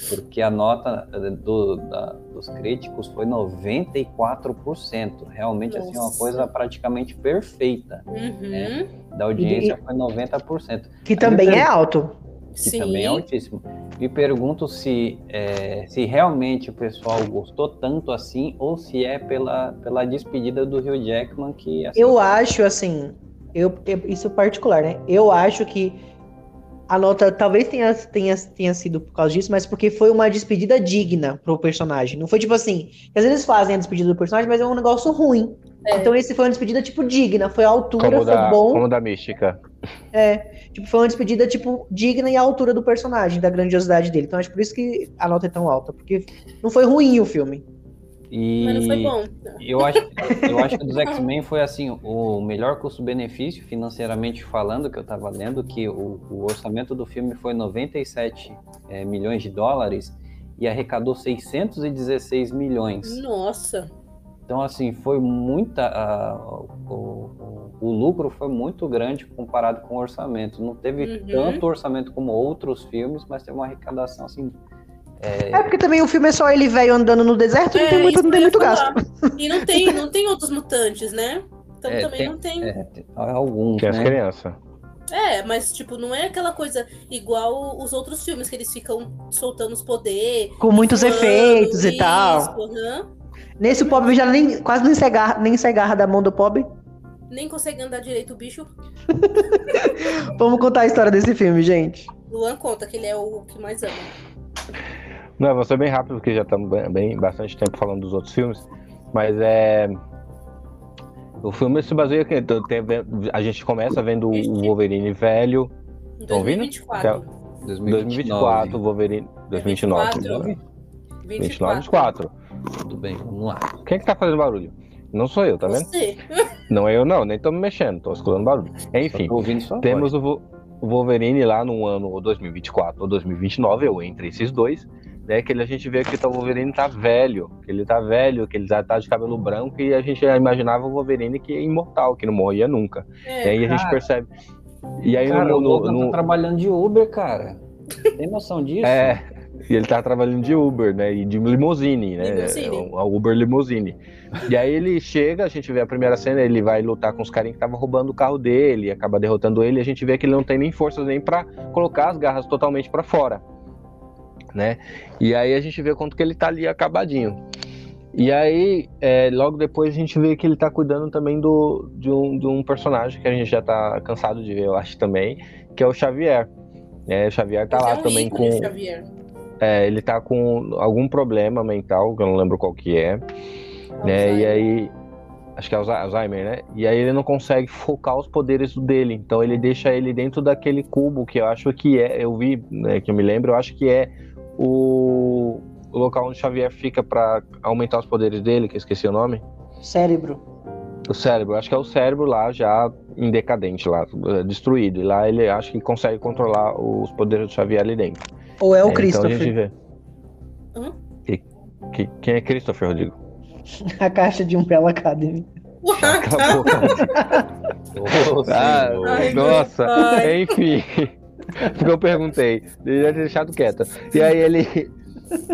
Porque a nota eh, do- da- dos críticos foi 94%. Realmente, assim, uma Nossa. coisa praticamente perfeita. Uhum. É. Da audiência foi 90%. que também é alto. Que Sim. também é altíssimo. Me pergunto se, é, se realmente o pessoal gostou tanto assim ou se é pela, pela despedida do Hugh Jackman que assim, Eu acho, assim, eu, isso é particular, né? Eu acho que a nota talvez tenha, tenha, tenha sido por causa disso, mas porque foi uma despedida digna pro personagem. Não foi tipo assim, que às vezes fazem a despedida do personagem, mas é um negócio ruim. É. Então esse foi uma despedida, tipo, digna, foi à altura, Como foi da, bom. como da mística. Tipo, foi uma despedida, tipo, digna e à altura do personagem, da grandiosidade dele. Então acho por isso que a nota é tão alta, porque não foi ruim o filme. e Mas não foi bom. eu acho, eu acho que dos X-Men foi assim o melhor custo-benefício financeiramente falando que eu estava lendo que o, o orçamento do filme foi 97 é, milhões de dólares e arrecadou 616 milhões. Nossa. Então, assim, foi muita. a- o, o- lucro foi muito grande comparado com o orçamento. Não teve Uhum. tanto orçamento como outros filmes, mas teve uma arrecadação, assim. É porque também o filme é só ele velho andando no deserto, não É, tem muito, isso não que tem muito gasto. E não tem, não tem outros mutantes, né? Então É, também tem- não tem. É, tem alguns, Tem as né? crianças. É, mas tipo, não é aquela coisa igual os outros filmes que eles ficam soltando os poderes. Com muitos efeitos e tal. aham. Nesse o pobre já nem, quase nem se agarra, nem se agarra da mão do pobre. Nem consegue andar direito o bicho. Vamos contar a história desse filme, gente. Luan conta que ele é o que mais ama. Não, eu vou ser bem rápido, porque já estamos bem, bem- bastante tempo falando dos outros filmes. Mas é. O filme se baseia aqui. então, a gente começa vendo o Wolverine velho. Em Tão ouvindo? 2024. 2024, Wolverine. 2029. 24. 29, 24. Tudo bem, vamos lá. Quem é que tá fazendo barulho? Não sou eu, tá vendo? Você. Não é eu, não, nem tô me mexendo, tô escutando barulho. Enfim, temos o, o Wolverine lá no ano 2024 ou 2029, ou entre esses dois, né, que a gente vê que o Wolverine tá velho, que ele tá velho, que ele já tá de cabelo branco e a gente já imaginava o Wolverine que é imortal, que não morria nunca. É, e aí a gente cara. percebe. E aí Cara, no, o no- Logan no- tá trabalhando de Uber, cara. Tem noção disso? É, e ele tá trabalhando de Uber, né? E de limousine, né? Limousine. A Uber limousine. E aí ele chega, a gente vê a primeira cena, ele vai lutar com os carinhas que estavam roubando o carro dele, acaba derrotando ele, e a gente vê que ele não tem nem forças nem pra colocar as garras totalmente pra fora, né? E aí a gente vê quanto que ele tá ali acabadinho. E aí, é, logo depois a gente vê que ele tá cuidando também do, de, um, de um personagem que a gente já tá cansado de ver, eu acho também, que é o Xavier. É, o Xavier tá Mas lá é um também ícone, com. Xavier. É, ele tá com algum problema mental, que eu não lembro qual que é, né? E aí. Acho que é Alzhe- Alzheimer, né? E aí ele não consegue focar os poderes dele. Então ele deixa ele dentro daquele cubo que eu acho que é. Eu vi, né, que eu me lembro, eu acho que é o, o local onde Xavier fica pra aumentar os poderes dele, que eu esqueci o nome. Cérebro. O cérebro, acho que é o cérebro lá já em decadente, lá, destruído. E lá ele acho que consegue controlar os poderes do Xavier ali dentro. Ou é o É, Christopher? Então a gente vê. E- que- quem é Christopher, Rodrigo? A caixa de Umbrella Academy. Cala a boca. Ô, Ah. Ai, nossa, ai. enfim. Porque eu perguntei, devia ter deixado quieto. E aí ele.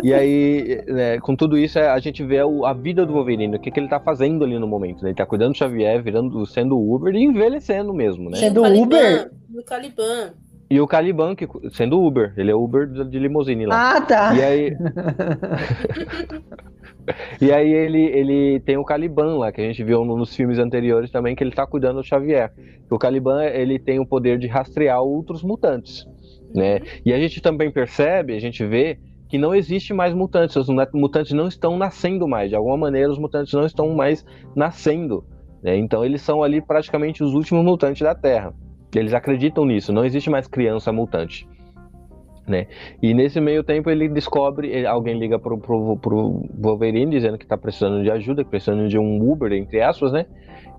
E aí, né, com tudo isso, a gente vê a vida do Wolverine, o que, que ele tá fazendo ali no momento. Né? Ele tá cuidando do Xavier, virando, sendo Uber e envelhecendo mesmo, né? Sendo Uber? e O Caliban. E o Caliban, que, sendo Uber, ele é Uber de, limusine lá. Ah, tá. E aí. e aí ele, ele tem o Caliban lá, que a gente viu no- nos filmes anteriores também, que ele tá cuidando do Xavier. O Caliban, ele tem o poder de rastrear outros mutantes, né? E a gente também percebe, a gente vê que não existe mais mutantes, os mu- mutantes não estão nascendo mais, de alguma maneira os mutantes não estão mais nascendo, né? Então eles são ali praticamente os últimos mutantes da Terra. Eles acreditam nisso, não existe mais criança mutante. Né? E nesse meio tempo ele descobre, alguém liga pro, pro, pro Wolverine dizendo que tá precisando de ajuda, que precisando de um Uber, entre aspas, né?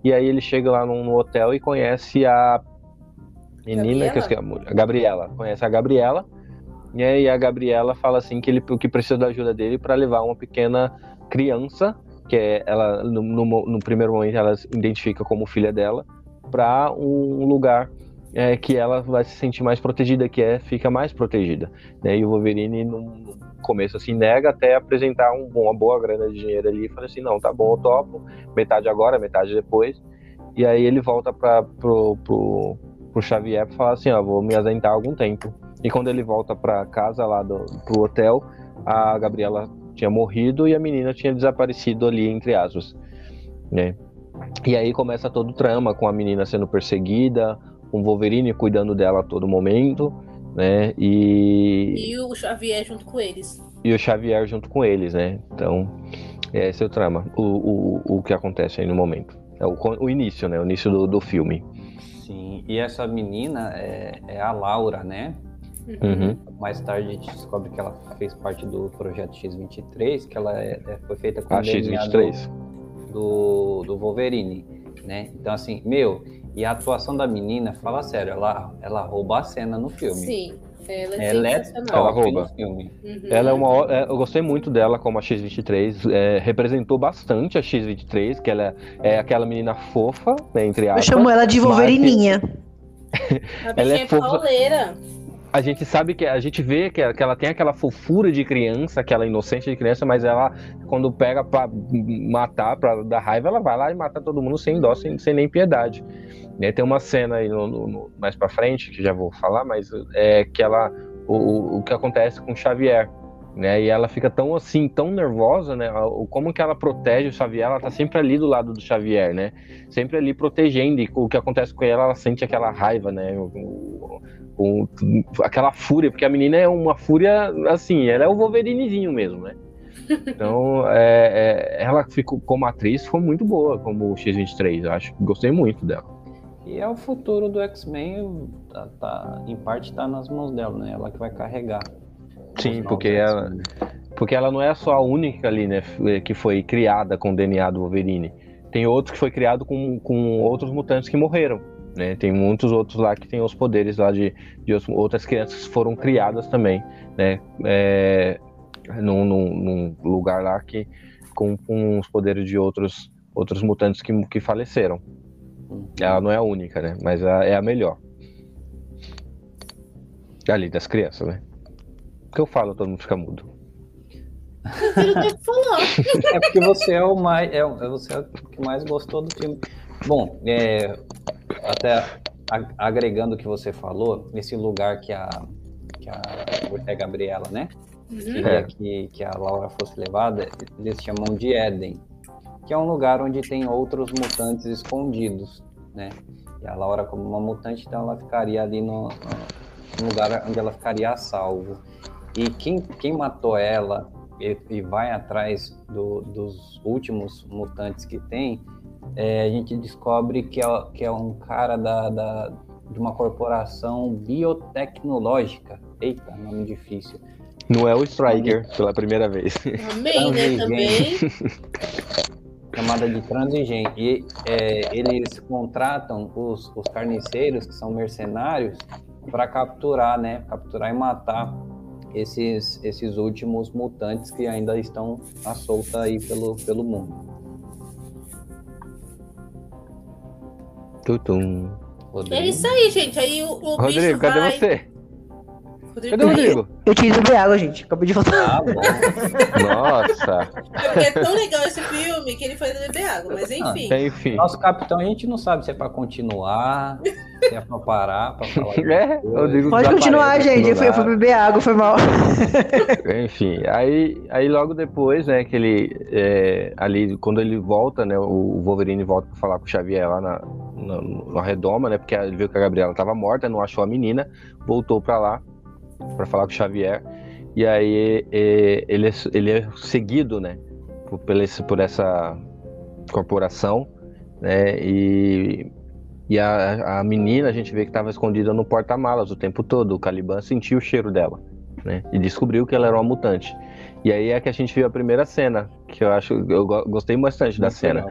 E aí ele chega lá no, no hotel e conhece a menina, que eu a Gabriela, conhece a Gabriela, né? E a Gabriela fala assim que ele que precisa da ajuda dele para levar uma pequena criança, que é ela no, no, no primeiro momento ela se identifica como filha dela, para um lugar é, que ela vai se sentir mais protegida, que é fica mais protegida. Né? E o Wolverine no começo assim nega até apresentar um, uma boa grana de dinheiro ali e fala assim, não, tá bom, eu topo, metade agora, metade depois. E aí ele volta para pro, pro, pro Xavier pra falar assim, ó, vou me ausentar algum tempo. E quando ele volta para casa lá do, pro hotel, a Gabriela tinha morrido e a menina tinha desaparecido ali entre aspas, né? E aí começa todo o trama com a menina sendo perseguida, com o Wolverine cuidando dela a todo momento, né? E, E o Xavier junto com eles. e o Xavier junto com eles, né? Então, esse é o trama, o, o, o que acontece aí no momento. É o, o início, né? O início do, do filme. Sim, e essa menina é, é a Laura, né? Uhum. Mais tarde a gente descobre que ela fez parte do projeto X-23, que ela é- é- foi feita com A o DNA X23. do, do Wolverine, né? Então, assim, meu, e a atuação da menina, fala sério, ela, ela rouba a cena no filme. Sim. Ela é Ela é. Ela rouba. no filme. Uhum. Ela é uma. é, Eu gostei muito dela como a X23. é, representou bastante a X23, que ela é aquela menina fofa, né, entre Eu aspas. chamo ela de mas Wolverininha. A ela bichinha é é fofa. pauleira. A gente sabe que a gente vê que ela, tem aquela fofura de criança, aquela inocência de criança, mas ela, quando pega pra matar, pra dar raiva, ela vai lá e mata todo mundo sem dó, sem, sem nem piedade. Tem uma cena aí no, no- mais pra frente, que já vou falar, mas é que ela. O, o, que acontece com Xavier. Né, e ela fica tão assim, tão nervosa, né? Como que ela protege o Xavier? Ela tá sempre ali do lado do Xavier, né? Sempre ali protegendo. E o que acontece com ela, ela sente aquela raiva, né? Com aquela fúria, porque a menina é uma fúria assim, ela é o Wolverinezinho mesmo, né? Então, é, é, ela ficou como atriz foi muito boa como X23, eu acho, gostei muito dela. E é o futuro do X-Men, tá, tá- em parte tá nas mãos dela, né? Ela que vai carregar. Sim, porque ela, porque ela não é só a única ali, né, que foi criada com o DNA do Wolverine. Tem outros que foi criado com, com outros mutantes que morreram, Né? Tem muitos outros lá que têm os poderes lá de, de outras crianças que foram criadas também, né? É, num, num, num, lugar lá que com, com os poderes de outros outros mutantes que, que faleceram. Ela não é a única, né? Mas a, é a melhor. Ali das crianças, né? O que eu falo, todo mundo fica mudo. é porque você é o mais, é, é, você é o que mais gostou do filme. Bom, é, até agregando o que você falou, esse lugar que a, que a, é a Gabriela, né? Uhum. Queria que, que a Laura fosse levada, eles chamam de Éden, que é um lugar onde tem outros mutantes escondidos, né? E a Laura, como uma mutante, então ela ficaria ali no, no lugar onde ela ficaria a salvo. E quem, quem matou ela e, e vai atrás do, dos últimos mutantes que tem é, a gente descobre que é, que é um cara da, da, de uma corporação biotecnológica. Eita, nome difícil. Não é o Striker, pela primeira vez. Amém, né, também. Chamada de transigente. E é, eles contratam os, os carniceiros, que são mercenários, para capturar, né? Capturar e matar esses, esses últimos mutantes que ainda estão à solta aí pelo, pelo mundo. Tutum. É isso aí, gente. Aí o, o Rodrigo, cadê vai... você? Rodrigo, cadê o Rodrigo? Eu tinha ido beber água, gente. Acabei de voltar. Ah, bom. Nossa. Porque é tão legal esse filme que ele foi beber água, mas enfim. Ah, enfim. Nosso capitão, a gente não sabe se é pra continuar, se é pra parar, pra falar. É, Rodrigo Pode continuar, gente. Eu fui, eu fui beber água, foi mal. Enfim, aí, aí logo depois, né, que ele. É, ali, quando ele volta, né, o Wolverine volta pra falar com o Xavier lá na, na, na redoma, né, porque ele viu que a Gabriela tava morta, não achou a menina, voltou pra lá para falar com o Xavier. E aí ele, é, ele é seguido, né, por, por essa corporação, né, e, e a, a menina a gente vê que estava escondida no porta-malas o tempo todo. O Caliban sentiu o cheiro dela, né, e descobriu que ela era uma mutante. E aí é que a gente viu a primeira cena, que eu acho, eu gostei bastante da cena.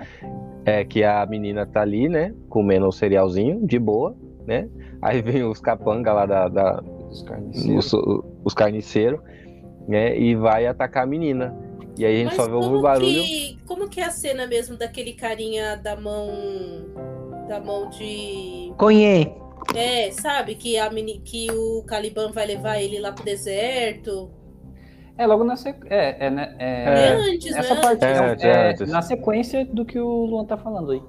É que a menina tá ali, né, comendo um cerealzinho, de boa, né, aí vem os capanga lá da, da os carniceiros, os, os carniceiros né? E vai atacar a menina. E aí a gente Mas só vê o barulho. Que, como que é a cena mesmo daquele carinha da mão. Da mão de. Conhe. É, sabe? Que, a meni, que o Caliban vai levar ele lá pro deserto. É, logo na sequência. É, é, né, é, é, antes, essa né? parte É, é, é antes. na sequência do que o Luan tá falando aí.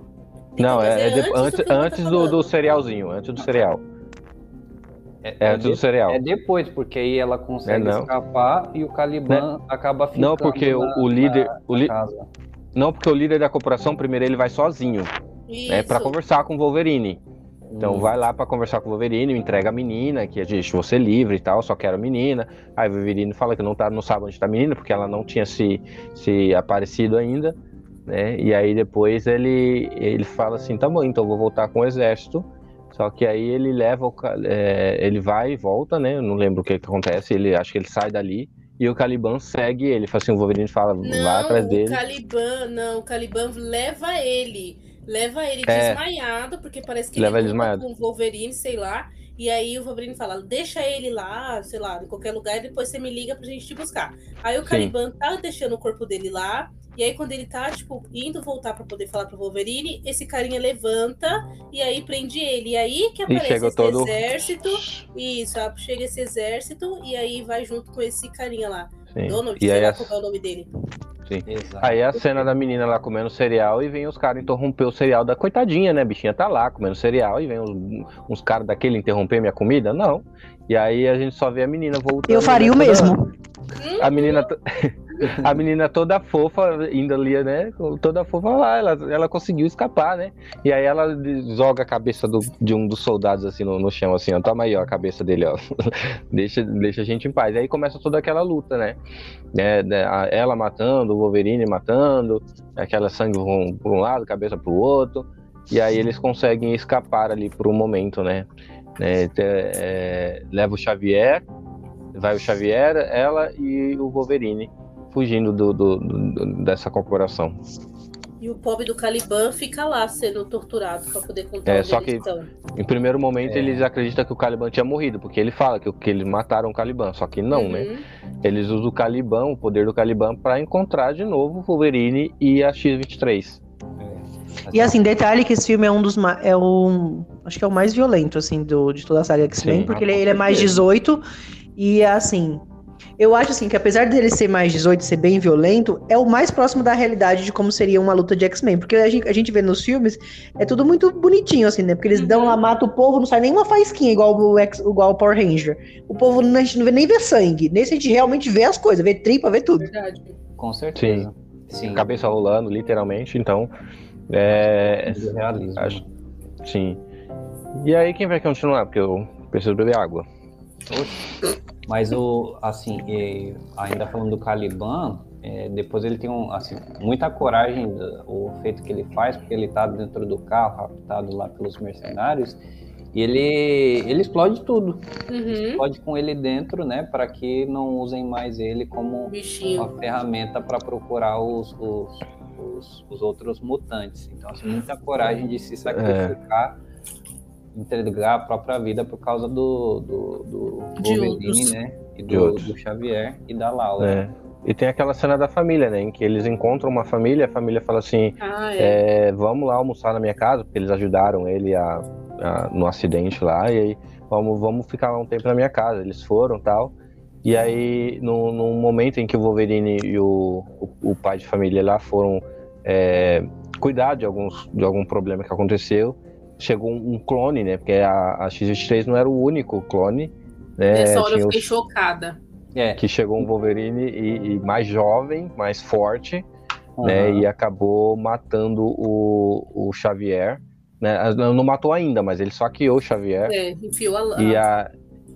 Não, é, é de- antes do antes, tá antes do, falando. do cerealzinho, antes do cereal. É, É antes do de- cereal. é depois, porque aí ela consegue É, não. escapar e o Caliban acaba ficando Não, porque o, na- o líder. na o li- casa. Não, porque o líder da corporação, primeiro ele vai sozinho, né? Isso. conversar com o Wolverine. Então Hum. vai lá pra conversar com o Wolverine, entrega a menina, que a gente você livre e tal, só quero a menina. Aí o Wolverine fala que não, tá, não sabe onde tá a menina, porque ela não tinha se, se aparecido ainda, né? E aí depois ele, ele fala assim, tá bom, então eu vou voltar com o exército. Só que aí ele leva o, é, ele vai e volta, né? Eu não lembro o que, que acontece, ele acho que ele sai dali e o Caliban segue ele. Fala assim, o Wolverine fala, vai Não, atrás o dele. Caliban, não, o Caliban leva ele. Leva ele É. desmaiado, porque parece que Leva ele ele desmaiado. com o Wolverine, sei lá. E aí o Wolverine fala, deixa ele lá, sei lá, em qualquer lugar, e depois você me liga pra gente te buscar. Aí o Sim. Caliban tá deixando o corpo dele lá, e aí quando ele tá, tipo, indo voltar pra poder falar pro Wolverine, esse carinha levanta e aí prende ele. E aí que aparece esse todo- exército. Isso, chega esse exército e aí vai junto com esse carinha lá. Sim. Donald, E sei aí lá a- qual é o nome dele. Exato. Aí a cena da menina lá comendo cereal e vem os caras interromper o cereal da coitadinha, né? A bichinha tá lá comendo cereal e vem uns, uns caras daquele interromper minha comida? Não. E aí a gente só vê a menina voltando. Eu faria o né, toda- mesmo. A menina, to- a menina toda fofa, indo ali, né? Toda fofa lá, ela, ela conseguiu escapar, né? E aí ela joga a cabeça do- de um dos soldados assim no, no chão, assim, ó. Toma aí, ó, a cabeça dele, ó. deixa, deixa a gente em paz. E aí começa toda aquela luta, né? né, né, ela matando, o Wolverine matando, aquela sangue um, por um lado, cabeça pro outro. E aí eles conseguem escapar ali por um momento, né? né, te- é, leva o Xavier, vai o Xavier, ela e o Wolverine fugindo do, do- do- dessa corporação. E o pobre do Caliban fica lá sendo torturado para poder contar É, só que- estão. Em primeiro momento, É. eles acreditam que o Caliban tinha morrido, porque ele fala que, que eles mataram o Caliban, só que não, né? Uhum. Eles usam o Caliban, o poder do Caliban, pra encontrar de novo o Wolverine e a X-23. E assim, detalhe que esse filme é um dos ma- é um, acho que é o mais violento assim do de toda a saga X-Men, porque ah, ele, ele é mais certeza. 18 e assim, eu acho assim que apesar dele ser mais 18 e ser bem violento, é o mais próximo da realidade de como seria uma luta de X-Men, porque a gente, a gente vê nos filmes é tudo muito bonitinho assim, né? Porque eles dão Uhum. lá, matam o povo, não sai nenhuma faísquinha igual o X, igual o Power Ranger. O povo não- a gente não vê nem ver sangue. Nesse a gente realmente vê as coisas, vê tripa, vê tudo. Verdade. Com certeza. Sim. Cabeça rolando, literalmente, então. É. Do realismo. Acho- Sim. E aí, quem vai continuar? Porque eu preciso beber água. Mas o, assim, e ainda falando do Caliban, é, depois ele tem um, assim, muita coragem, do- o feito que ele faz, porque ele tá dentro do carro, raptado lá pelos mercenários, e ele, ele explode tudo. Uhum. Explode com ele dentro, né, para que não usem mais ele como Bichinho. uma ferramenta para procurar os, os, os, os outros mutantes. Então, assim, muita coragem de se sacrificar, entregar a própria vida por causa do, do, do Wolverine, né? E do, do Xavier e da Laura. É. E tem aquela cena da família, né? Em que eles encontram uma família, a família fala assim: Ah, é. é, vamos lá almoçar na minha casa, porque eles ajudaram ele a, a- no acidente lá, e aí vamos, vamos ficar um tempo na minha casa. Eles foram tal. E aí, no, num momento em que o Wolverine e o, o, o pai de família lá foram é, cuidar de, alguns, de algum problema que aconteceu, chegou um, clone, né? Porque a, a X-23 não era o único clone. Né? Nessa hora eu Tinha fiquei os- chocada. É. que chegou um Wolverine e, e mais jovem, mais forte, né? aham. E acabou matando o, o Xavier. Né? Não não matou ainda, mas ele saqueou o Xavier. É, enfiou a. E a,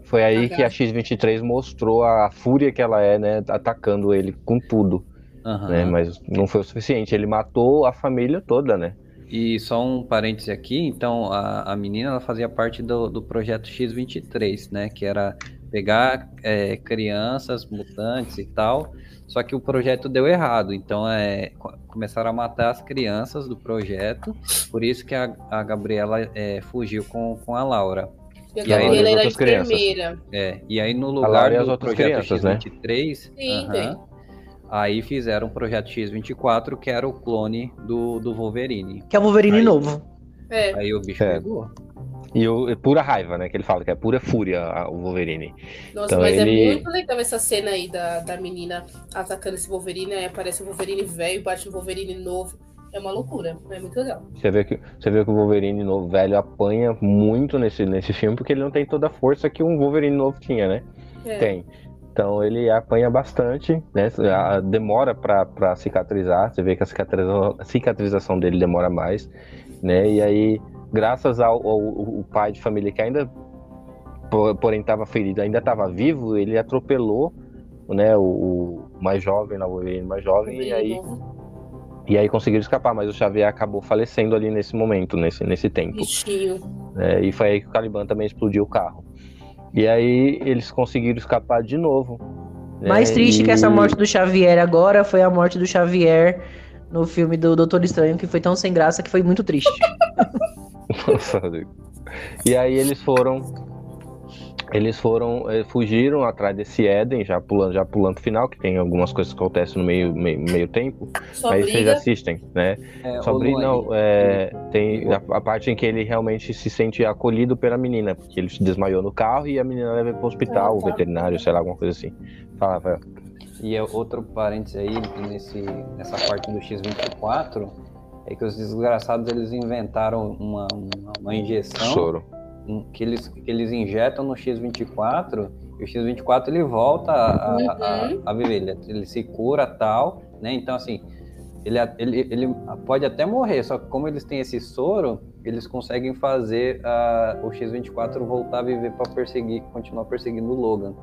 foi aí que a X-23 mostrou a fúria que ela é, né? Atacando ele com tudo, aham. né? Mas não foi o suficiente. Ele matou a família toda, né? E só um parêntese aqui, então a, a menina ela fazia parte do, do projeto X23, né? Que era pegar é, crianças mutantes e tal. Só que o projeto deu errado, então é, co- começaram a matar as crianças do projeto. Por isso que a, a Gabriela é, fugiu com, com a Laura. E a E aí, Gabriela era enfermeira. É, e aí no lugar do outras projeto crianças, né? X23, Sim, aham, tem. Aí fizeram o projeto X24, que era o clone do, do Wolverine. Que é o Wolverine Aí- novo. É. Aí o bicho É. pegou. E o, é pura raiva, né? Que ele fala que é pura fúria a- o Wolverine. Nossa, Então mas ele- é muito legal essa cena aí da, da menina atacando esse Wolverine. Aí aparece o Wolverine velho, bate no Wolverine novo. É uma loucura. É muito legal. Você vê que, você vê que o Wolverine novo velho apanha muito nesse, nesse filme, porque ele não tem toda a força que um Wolverine novo tinha, né? É. Tem. Então ele apanha bastante, né? Demora pra cicatrizar. Você vê que a cicatrização, a cicatrização dele demora mais, né? E aí, graças ao, ao- o pai de família que ainda, po- porém estava ferido, ainda estava vivo, ele atropelou, né? O, o mais jovem, o Wolverine mais jovem, e aí, novo. e aí conseguiram escapar. Mas o Xavier acabou falecendo ali nesse momento, nesse, nesse tempo. Bichinho. É, e foi aí que o Caliban também explodiu o carro. E aí eles conseguiram escapar de novo. né? Mais triste que essa E- morte do Xavier agora foi a morte do Xavier no filme do Doutor Estranho, que foi tão sem graça que foi muito triste. Nossa, e aí eles foram. Eles foram, eh, fugiram atrás desse Éden, já pulando, já pulando o final, que tem algumas coisas que acontecem no meio, meio, meio tempo. Só aí vocês briga. assistem, né? É, Luane, não, é, tem a, a parte em que ele realmente se sente acolhido pela menina, porque ele se desmaiou no carro e a menina leva hospital, Ah, o tá. veterinário, sei lá, alguma coisa assim. Fala. E é outro parênteses aí nesse, nessa parte do X24 é que os desgraçados eles inventaram uma, uma, uma injeção Soro. Que eles, que eles injetam no X24 e o X24 ele volta a, a, Uhum. a viver, ele, ele se cura tal, né? Então assim, ele, ele, ele pode até morrer, só que como eles têm esse soro, eles conseguem fazer ah, o X24 voltar a viver para perseguir, continuar perseguindo o Logan.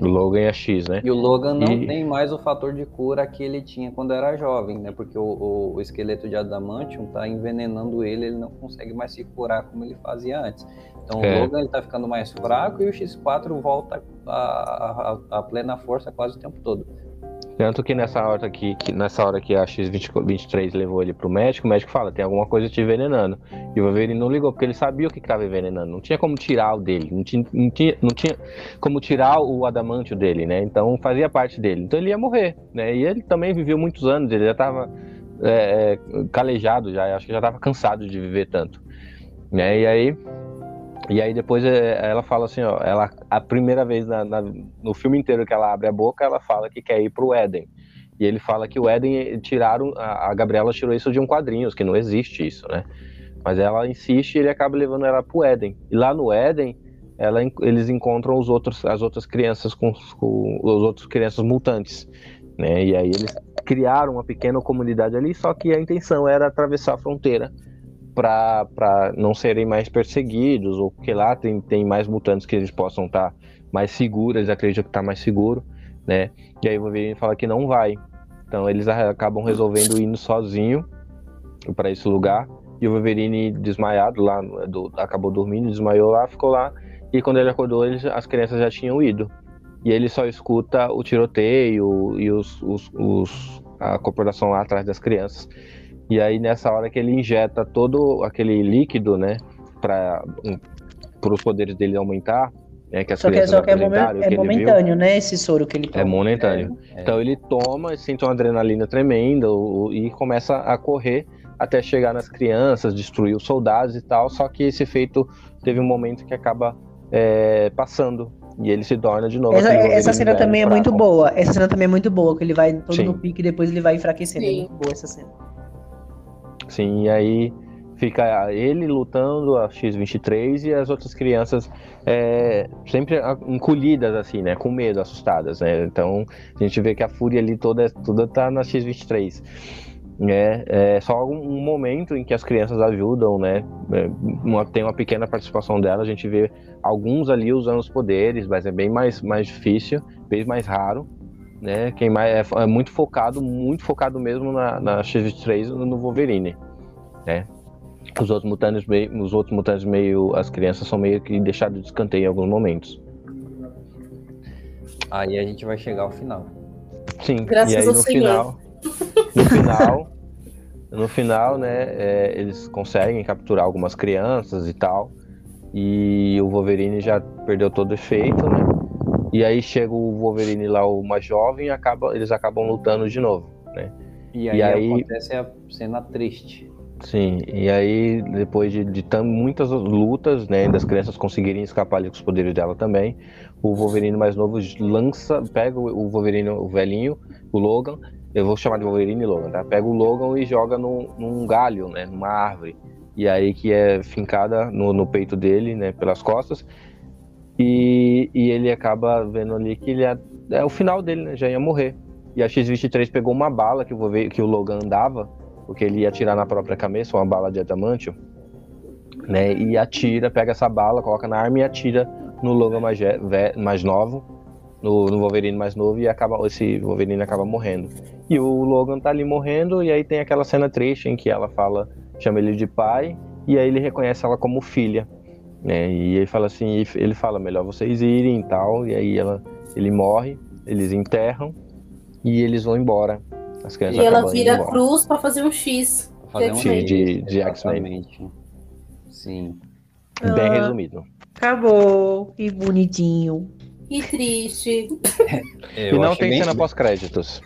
O Logan é X, né? E o Logan não E- tem mais o fator de cura que ele tinha quando era jovem, né? Porque o, o- esqueleto de Adamantium tá envenenando ele, ele não consegue mais se curar como ele fazia antes. Então É. o Logan ele tá ficando mais fraco e o X4 volta a, a- a plena força quase o tempo todo. Tanto que nessa hora que, que nessa hora que a X23 levou ele pro médico, o médico fala, tem alguma coisa te envenenando. E o Wolverine não ligou, porque ele sabia o que estava envenenando. Não tinha como tirar o dele, não tinha, não tinha, não tinha como tirar o adamantio dele, né? Então fazia parte dele. Então ele ia morrer, né? E ele também viveu muitos anos, ele já estava é, é, calejado já, acho que já estava cansado de viver tanto. Né? E aí e aí depois é, ela fala assim, ó, ela a primeira vez na, na, no filme inteiro que ela abre a boca, ela fala que quer ir pro Éden. E ele fala que o Éden tiraram, a, a Gabriela tirou isso de um quadrinho, que não existe isso, né? Mas ela insiste e ele acaba levando ela pro Éden. E lá no Éden, ela, eles encontram os outros, as outras crianças com, com os outros crianças mutantes, né? E aí eles criaram uma pequena comunidade ali, só que a intenção era atravessar a fronteira para não serem mais perseguidos, ou porque lá tem, tem mais mutantes que eles possam estar tá mais seguros, eles acreditam que está mais seguro, né? E aí o Wolverine fala que não vai. Então eles acabam resolvendo indo sozinho para esse lugar. E o Wolverine desmaiado lá, do, acabou dormindo, desmaiou lá, ficou lá. E quando ele acordou, eles, as crianças já tinham ido. E ele só escuta o tiroteio e os, os, os a corporação lá atrás das crianças. E aí nessa hora que ele injeta todo aquele líquido, né, para os poderes dele aumentar, né, que as só que, é, só que é, momen é momentâneo, viu, né, esse soro que ele toma. É momentâneo. É. Então ele toma, sente uma adrenalina tremenda e começa a correr até chegar nas crianças, destruir os soldados e tal, só que esse efeito teve um momento que acaba é, passando e ele se torna de novo. Essa, essa cena também é muito boa. Essa cena também é muito boa, que ele vai todo Sim. no pique e depois ele vai enfraquecendo. É Sim. É muito boa essa cena. Sim, e aí fica ele lutando a X-23 e as outras crianças é, sempre encolhidas, assim, né? Com medo, assustadas, né? Então a gente vê que a fúria ali toda, toda tá na X-23. É, é só um momento em que as crianças ajudam, né? É, uma, tem uma pequena participação dela, a gente vê alguns ali usando os poderes, mas é bem mais, mais difícil, bem mais raro né? Quem mais é, é muito focado, muito focado mesmo na, na X3 no Wolverine, né? Os outros mutantes meio, os outros mutantes meio, as crianças são meio que deixados de escanteio em alguns momentos. Aí a gente vai chegar ao final. Sim. Graças e aí no final, no final, no final, né? É, eles conseguem capturar algumas crianças e tal. E o Wolverine já perdeu todo o efeito, né? E aí chega o Wolverine lá, o mais jovem, e acaba, eles acabam lutando de novo, né? E aí, e aí acontece a cena triste. Sim, e aí depois de, de muitas lutas, né, das crianças conseguirem escapar ali com os poderes dela também, o Wolverine mais novo lança, pega o Wolverine, o velhinho, o Logan, eu vou chamar de Wolverine Logan, tá? Pega o Logan e joga num, num galho, né, numa árvore, e aí que é fincada no, no peito dele, né, pelas costas, e, e ele acaba vendo ali que ele é, é o final dele, né? Já ia morrer. E a X-23 pegou uma bala que, ver, que o Logan andava, porque ele ia atirar na própria cabeça, uma bala de adamantio, né? E atira, pega essa bala, coloca na arma e atira no Logan mais, mais novo, no, no, Wolverine mais novo, e acaba, esse Wolverine acaba morrendo. E o Logan tá ali morrendo, e aí tem aquela cena triste em que ela fala, chama ele de pai, e aí ele reconhece ela como filha. Né? E ele fala assim, ele fala melhor vocês irem e tal, e aí ela, ele morre, eles enterram e eles vão embora. As crianças e ela vira a cruz para fazer um X. Fazer um X de, de X-Men. Sim. Bem ah, resumido. Acabou. Que bonitinho. Que triste. e não tem cena pós-créditos.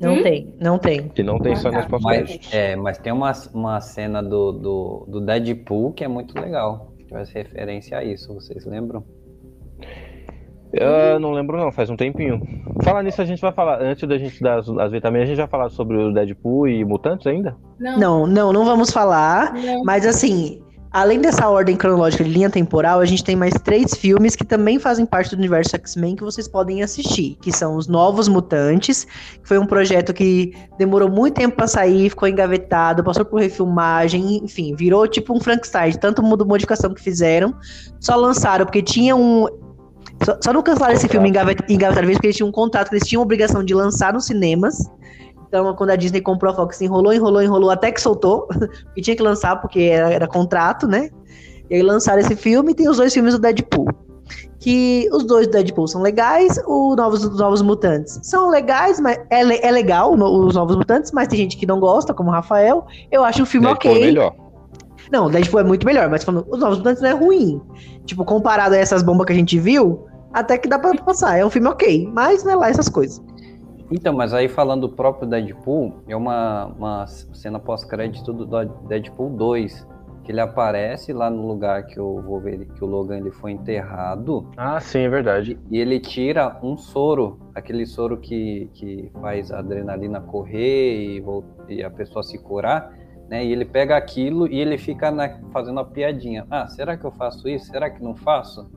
Não hum? tem, não tem. E não tem cenas pós-créditos. É, mas tem uma, uma cena do, do, do Deadpool que é muito legal faz referência a isso, vocês lembram? Eu não lembro não, faz um tempinho. Falar nisso, a gente vai falar, antes da gente dar as, as vitaminas, a gente vai falar sobre o Deadpool e mutantes ainda? Não, não, não, não vamos falar, não. mas assim, Além dessa ordem cronológica de linha temporal, a gente tem mais três filmes que também fazem parte do universo X-Men que vocês podem assistir, que são os Novos Mutantes, que foi um projeto que demorou muito tempo para sair, ficou engavetado, passou por refilmagem, enfim, virou tipo um Frankenstein, tanto modificação que fizeram, só lançaram porque tinha um só, só não cancelaram esse filme engavetado porque eles tinham um contrato que eles tinham a obrigação de lançar nos cinemas. Então, quando a Disney comprou a Fox, enrolou, enrolou, enrolou, até que soltou. e tinha que lançar porque era, era, contrato, né? E aí lançaram esse filme e tem os dois filmes do Deadpool. que os dois do Deadpool são legais, os novos, os novos mutantes são legais, mas é, é legal os novos mutantes, mas tem gente que não gosta, como o Rafael. Eu acho o filme Deadpool é ok. melhor. Não, o Deadpool é muito melhor, mas falando, os novos mutantes não é ruim. Tipo, comparado a essas bombas que a gente viu, até que dá pra passar. É um filme ok, mas não é lá essas coisas. Então, mas aí falando do próprio Deadpool, é uma, uma cena pós-crédito do Deadpool 2, que ele aparece lá no lugar que o Wolverine, que o Logan ele foi enterrado, Ah, sim, é verdade. e ele tira um soro, aquele soro que, que faz a adrenalina correr e, e a pessoa se curar, né? E ele pega aquilo e ele fica na- fazendo a piadinha. Ah, será que eu faço isso? Será que não faço?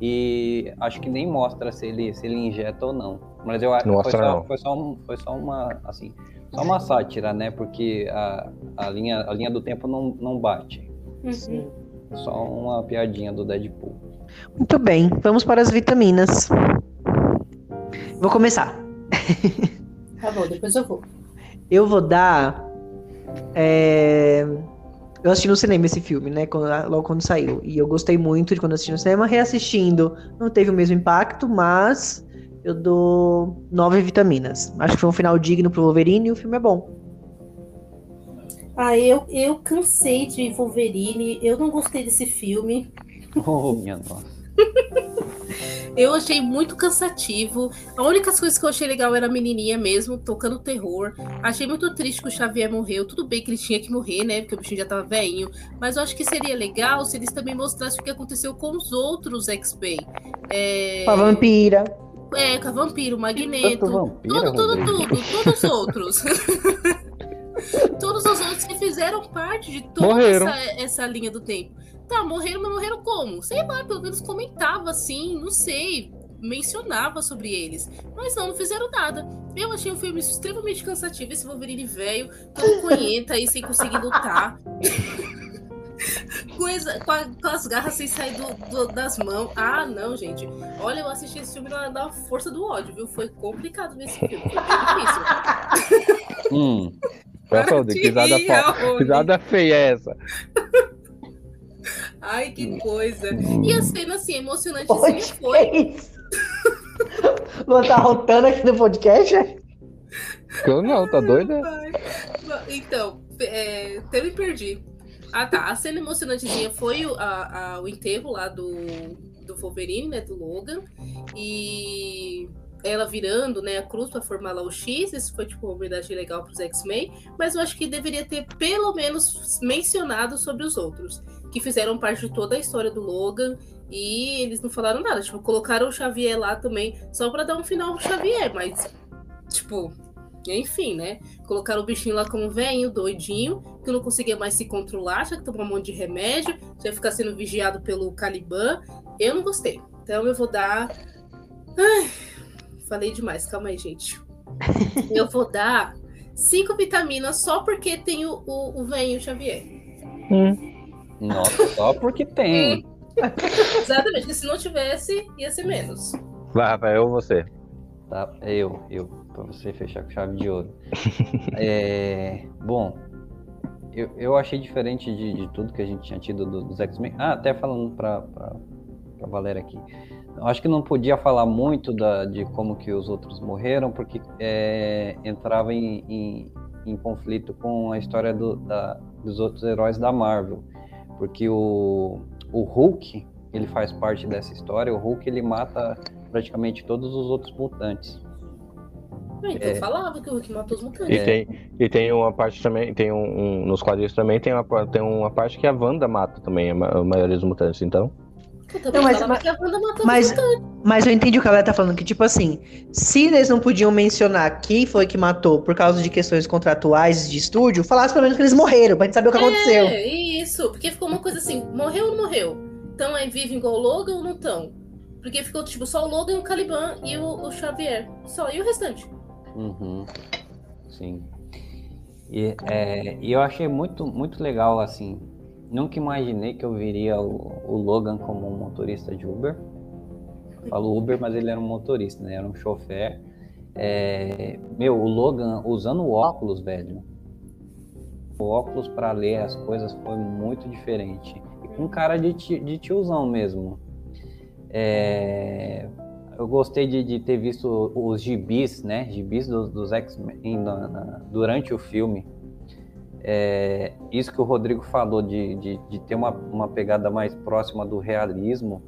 E acho que nem mostra se ele, se ele injeta ou não. Mas eu acho Não que foi só, foi só, um- foi só uma assim, só uma sátira, né? Porque a, a, linha, a linha do tempo não, não bate. Uhum. Só uma piadinha do Deadpool. Muito bem, vamos para as vitaminas. Vou começar. Tá bom, depois eu vou. Eu vou dar. é, Eu assisti no cinema esse filme, né? quando- Logo quando saiu. E eu gostei muito de quando assisti no cinema. Reassistindo, não teve o mesmo impacto, mas eu dou nove vitaminas. Acho que foi um final digno pro Wolverine e o filme é bom. Ah, eu, eu cansei de Wolverine, eu não gostei desse filme. Oh, minha nossa. Eu achei muito cansativo. A única coisa que eu achei legal era a menininha mesmo, tocando terror. Achei muito triste que o Xavier morreu. Tudo bem que ele tinha que morrer, né? Porque o bichinho já tava velhinho. Mas eu acho que seria legal se eles também mostrassem o que aconteceu com os outros X-Men. É... Com a vampira. É, com a Vampiro, Magneto. Vampiro, Tudo, tudo, Rodrigo. tudo. Todos os outros. todos os outros que fizeram parte de toda essa, essa linha do tempo. Tá, morreram, mas morreram como? Sei lá, pelo menos comentava assim, não sei. Mencionava sobre eles. Mas não, não fizeram nada. Eu achei o filme extremamente cansativo. Esse Wolverine velho, todo conhenta aí, sem conseguir lutar. Coisa, com, a- com as garras sem sair do- do- das mãos. Ah, não, gente. Olha, eu assisti esse filme na, na força do ódio, viu? Foi complicado ver esse filme. Foi difícil. Hum, Rodrigo, que risada, risada feia é essa? Ai, que coisa. E a cena, assim, emocionantezinha Poxa, foi. que isso? Vou tá rotando aqui no podcast? Eu não, tá doida? Então, é, até me perdi. Ah, tá. A cena emocionantezinha foi o, a- a- o enterro lá do, do Wolverine, né? Do Logan. E ela virando, né, a cruz pra formar lá o X. Isso foi, tipo, uma homenagem legal pros X-Men. Mas eu acho que deveria ter, pelo menos, mencionado sobre os outros. Que fizeram parte de toda a história do Logan. E eles não falaram nada. Tipo, colocaram o Xavier lá também, só pra dar um final pro Xavier. Mas, tipo, enfim, né? Colocaram o bichinho lá como velhinho, doidinho, que não conseguia mais se controlar, já que tomou um monte de remédio, já ia ficar sendo vigiado pelo Caliban. Eu não gostei. Então eu vou dar. Ai, falei demais, calma aí, gente. Eu vou dar cinco vitaminas só porque tem o, o, o velhinho Xavier. nossa, só porque tem. Exatamente, porque se não tivesse, ia ser menos. Vai, Rafael, você. Tá, eu, eu, pra você fechar com chave de ouro. É, bom, eu, eu achei diferente de, de tudo que a gente tinha tido do- dos X-Men. Ah, até falando pra, pra, pra Valéria aqui. Eu acho que não podia falar muito da, de como que os outros morreram, porque é, entrava em, em, em conflito com a história do- da- dos outros heróis da Marvel. Porque o, o Hulk, ele faz parte dessa história, o Hulk ele mata praticamente todos os outros mutantes. Então É. falava que o Hulk matou os E mutantes. tem, e tem uma parte também, tem um, um- nos quadrinhos também tem uma, tem uma parte que a Wanda mata também, a, ma- a maioria dos mutantes, então. Eu Não, mas- mas- que a Wanda matou Mas, os mas eu entendi o que a galera tá falando, que tipo assim, se eles não podiam mencionar quem foi que matou por causa de questões contratuais de estúdio, falasse pelo menos que eles morreram, pra gente saber o que aconteceu. É, isso. Porque ficou uma coisa assim, morreu ou não morreu? Então é vivo igual o Logan ou não tão? Porque ficou tipo só o Logan, o Caliban e o, o Xavier. Só, e o restante? Uhum. Sim. E, é, eu achei muito, muito legal, assim. Nunca imaginei que eu viria o, o Logan como um motorista de Uber. Eu falo Uber, mas ele era um motorista, né? Era um chofer. É, meu, o Logan usando óculos, velho. O óculos para ler as coisas foi muito diferente. E com cara de, de tiozão mesmo. É, eu gostei de, de, ter visto os gibis, né? Gibis dos, dos X-Men durante o filme. É, isso que o Rodrigo falou de, de, de, ter uma, uma pegada mais próxima do realismo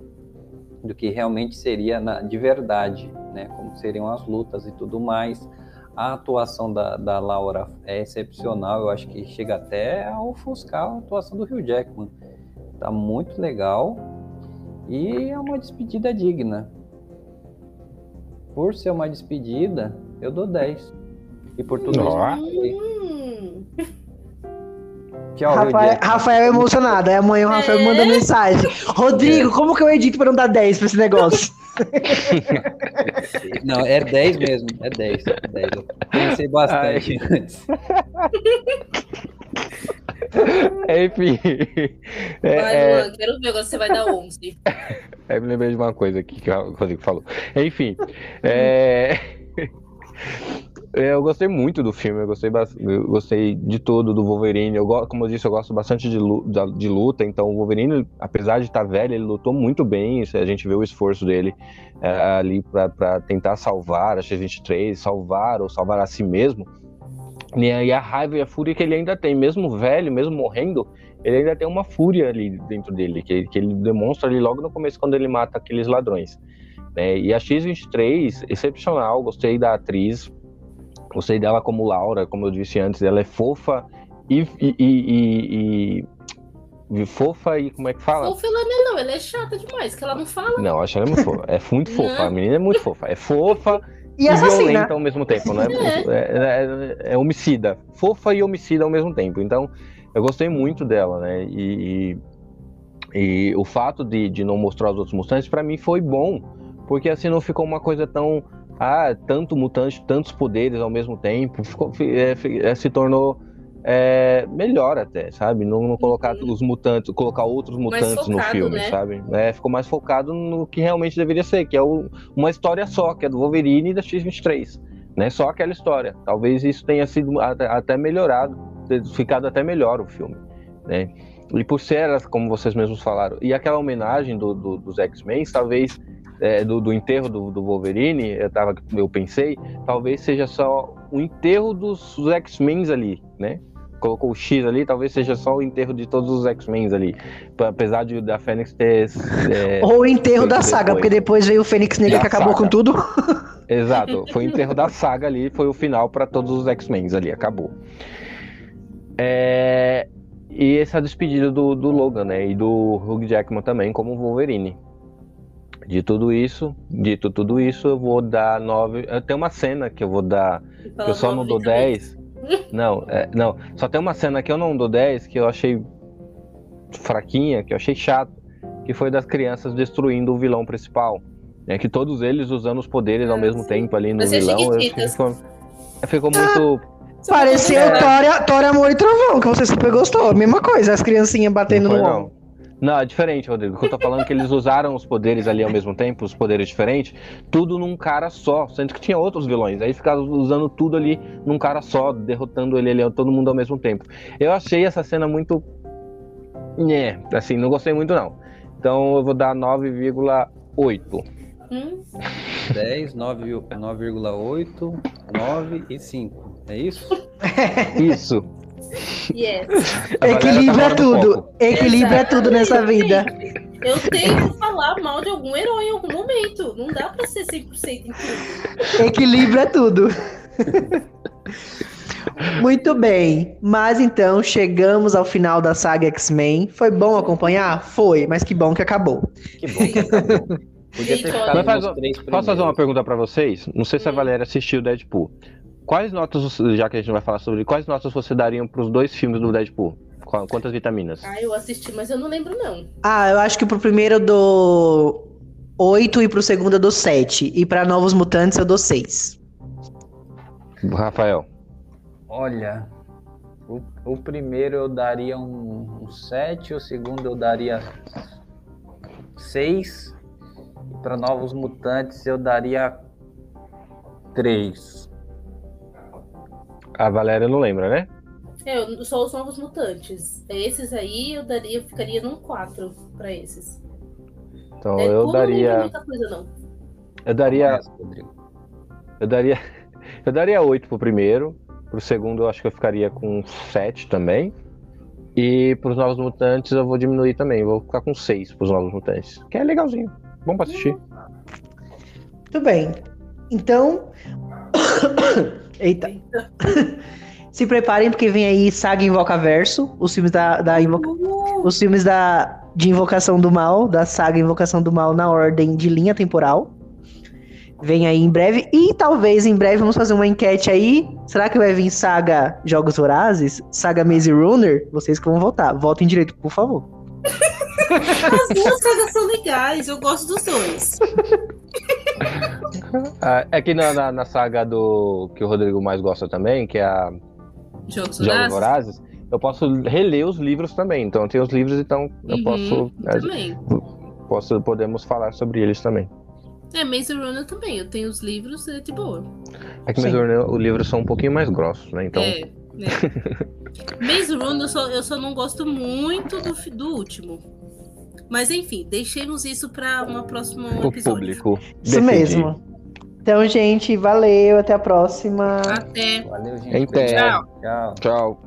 do que realmente seria na, de verdade, né? Como seriam as lutas e tudo mais. A atuação da, da Laura é excepcional, eu acho que chega até a ofuscar a atuação do Hugh Jackman. Tá muito legal e é uma despedida digna. Por ser uma despedida, eu dou 10. E por tudo isso. Tchau, Rafael, Rafael é emocionado. Aí amanhã o Rafael é. manda mensagem. Rodrigo, como que eu edito pra não dar 10 pra esse negócio? Não, é 10 mesmo. É 10. É 10. Eu pensei bastante Ai. Enfim. É, vai, é... Luan, quero ver você vai dar 11. É, me lembrei de uma coisa aqui que o Rodrigo falou. Enfim. É... É, eu gostei muito do filme, eu gostei, eu gostei de tudo do Wolverine. Eu, como eu disse, eu gosto bastante de, de luta, então o Wolverine, apesar de estar velho, ele lutou muito bem. A gente vê o esforço dele é, ali para tentar salvar a X-23, salvar ou salvar a si mesmo. E a raiva e a fúria que ele ainda tem, mesmo velho, mesmo morrendo, ele ainda tem uma fúria ali dentro dele, que, que ele demonstra ali logo no começo quando ele mata aqueles ladrões. É, e a X-23, excepcional, gostei da atriz, Gostei dela como Laura, como eu disse antes, ela é fofa e, e, e, e fofa e como é que fala? Fofa ela não é não, ela é chata demais, que ela não fala. Não, acho ela muito fofa. É muito fofa. A menina é muito fofa. É fofa e, e violenta ao mesmo tempo, né? É. É, é, é, homicida. Fofa e homicida ao mesmo tempo. Então, eu gostei muito dela, né? E, e, o fato de, de não mostrar os outros mustantes, para mim, foi bom. Porque assim não ficou uma coisa tão ah, tanto mutante, tantos poderes ao mesmo tempo, ficou, é, é, se tornou é, melhor até, sabe? Não, não colocar uhum. os mutantes, colocar outros mutantes focado, no filme, né? sabe? É, ficou mais focado no que realmente deveria ser, que é o, uma história só, que é do Wolverine e da X-23, né? Só aquela história. Talvez isso tenha sido até, melhorado, ficado até melhor o filme, né? E por ser, como vocês mesmos falaram, e aquela homenagem do, do, dos X-Men, talvez é, do, do, enterro do, do, Wolverine, eu, tava, eu pensei, talvez seja só o enterro dos, dos X-Men ali, né? Colocou o X ali, talvez seja só o enterro de todos os X-Men ali. Apesar de da Fênix ter. É, Ou o enterro da saga, depois. porque depois veio o Fênix Negra que acabou saga. com tudo. Exato, foi o enterro da saga ali, foi o final para todos os X-Men ali, acabou. É, e essa despedida do, do Logan, né? E do Hugh Jackman também, como Wolverine. De tudo isso, dito tudo isso, eu vou dar nove. Tem uma cena que eu vou dar. Que eu só não dou dez. Não, é, não. Só tem uma cena que eu não dou dez que eu achei fraquinha, que eu achei chato, que foi das crianças destruindo o vilão principal. É que todos eles usando os poderes ao ah, mesmo tempo ali no Mas é vilão. Ficou, ficou muito. Ah, pareceu é. Thor, Amor e Trovão, que você super gostou. Mesma coisa, as criancinhas batendo no ombro. Não, é diferente, Rodrigo. eu tô falando é que eles usaram os poderes ali ao mesmo tempo, os poderes diferentes, tudo num cara só, sendo que tinha outros vilões. Aí ficaram usando tudo ali num cara só, derrotando ele ali, todo mundo ao mesmo tempo. Eu achei essa cena muito. É, assim, não gostei muito não. Então eu vou dar 9,8. Hum? 10, 9,8, 9 e 5. É isso? isso. Yes. Equilibra tá tudo. Equilibra tudo nessa vida. Eu tenho que falar mal de algum herói em algum momento. Não dá pra ser 100% em tudo. Equilibra tudo. Muito bem, mas então chegamos ao final da saga X-Men. Foi bom acompanhar? Foi, mas que bom que acabou. Que bom que acabou. Podia ter ficado nos Posso fazer uma pergunta para vocês? Não sei se a hum. Valéria assistiu Deadpool. Quais notas, já que a gente vai falar sobre, quais notas você daria para os dois filmes do Deadpool? Quantas vitaminas? Ah, eu assisti, mas eu não lembro não. Ah, eu acho que pro primeiro eu dou 8 e pro segundo eu dou 7. E para Novos Mutantes eu dou 6. Rafael. Olha, o, o primeiro eu daria um, um 7, o segundo eu daria 6. E para Novos Mutantes eu daria 3. A Valéria não lembra, né? É, eu só os novos mutantes. Esses aí eu daria, eu ficaria num 4 para esses. Então É, eu como não daria. muita coisa, não. Eu daria. Eu daria. Eu daria 8 pro primeiro. Pro segundo eu acho que eu ficaria com 7 também. E pros Novos Mutantes eu vou diminuir também. Vou ficar com 6 pros Novos Mutantes. Que é legalzinho. Bom pra assistir. Muito bem. Então. Eita. Se preparem, porque vem aí Saga Invocaverso, os filmes da, da invoca- Uh, os filmes da, de Invocação do Mal, da saga Invocação do Mal na ordem de linha temporal. Vem aí em breve. E talvez em breve vamos fazer uma enquete aí. Será que vai vir saga Jogos Vorazes? Saga Maze Runner? Vocês que vão votar. Votem direito, por favor. as duas sagas são legais, eu gosto dos dois. Ah, é que na, na, na saga do. que o Rodrigo mais gosta também, que é a Jogos Jogos Vorazes? Vorazes, eu posso reler os livros também. Então eu tenho os livros, então eu Uhum, posso, Também. posso. Podemos falar sobre eles também. É, Maze Runner também. Eu tenho os livros, é de boa. É que Sim. Maze Runner, os livros são um pouquinho mais grossos, né? Então. É, né? Maze Runner eu só, eu só não gosto muito do, do último. Mas enfim, deixemos isso para uma próxima o episódio. público. Isso decidir. mesmo. Então, gente, valeu. Até a próxima. Até. Valeu, gente. Pé. Tchau. Tchau. Tchau.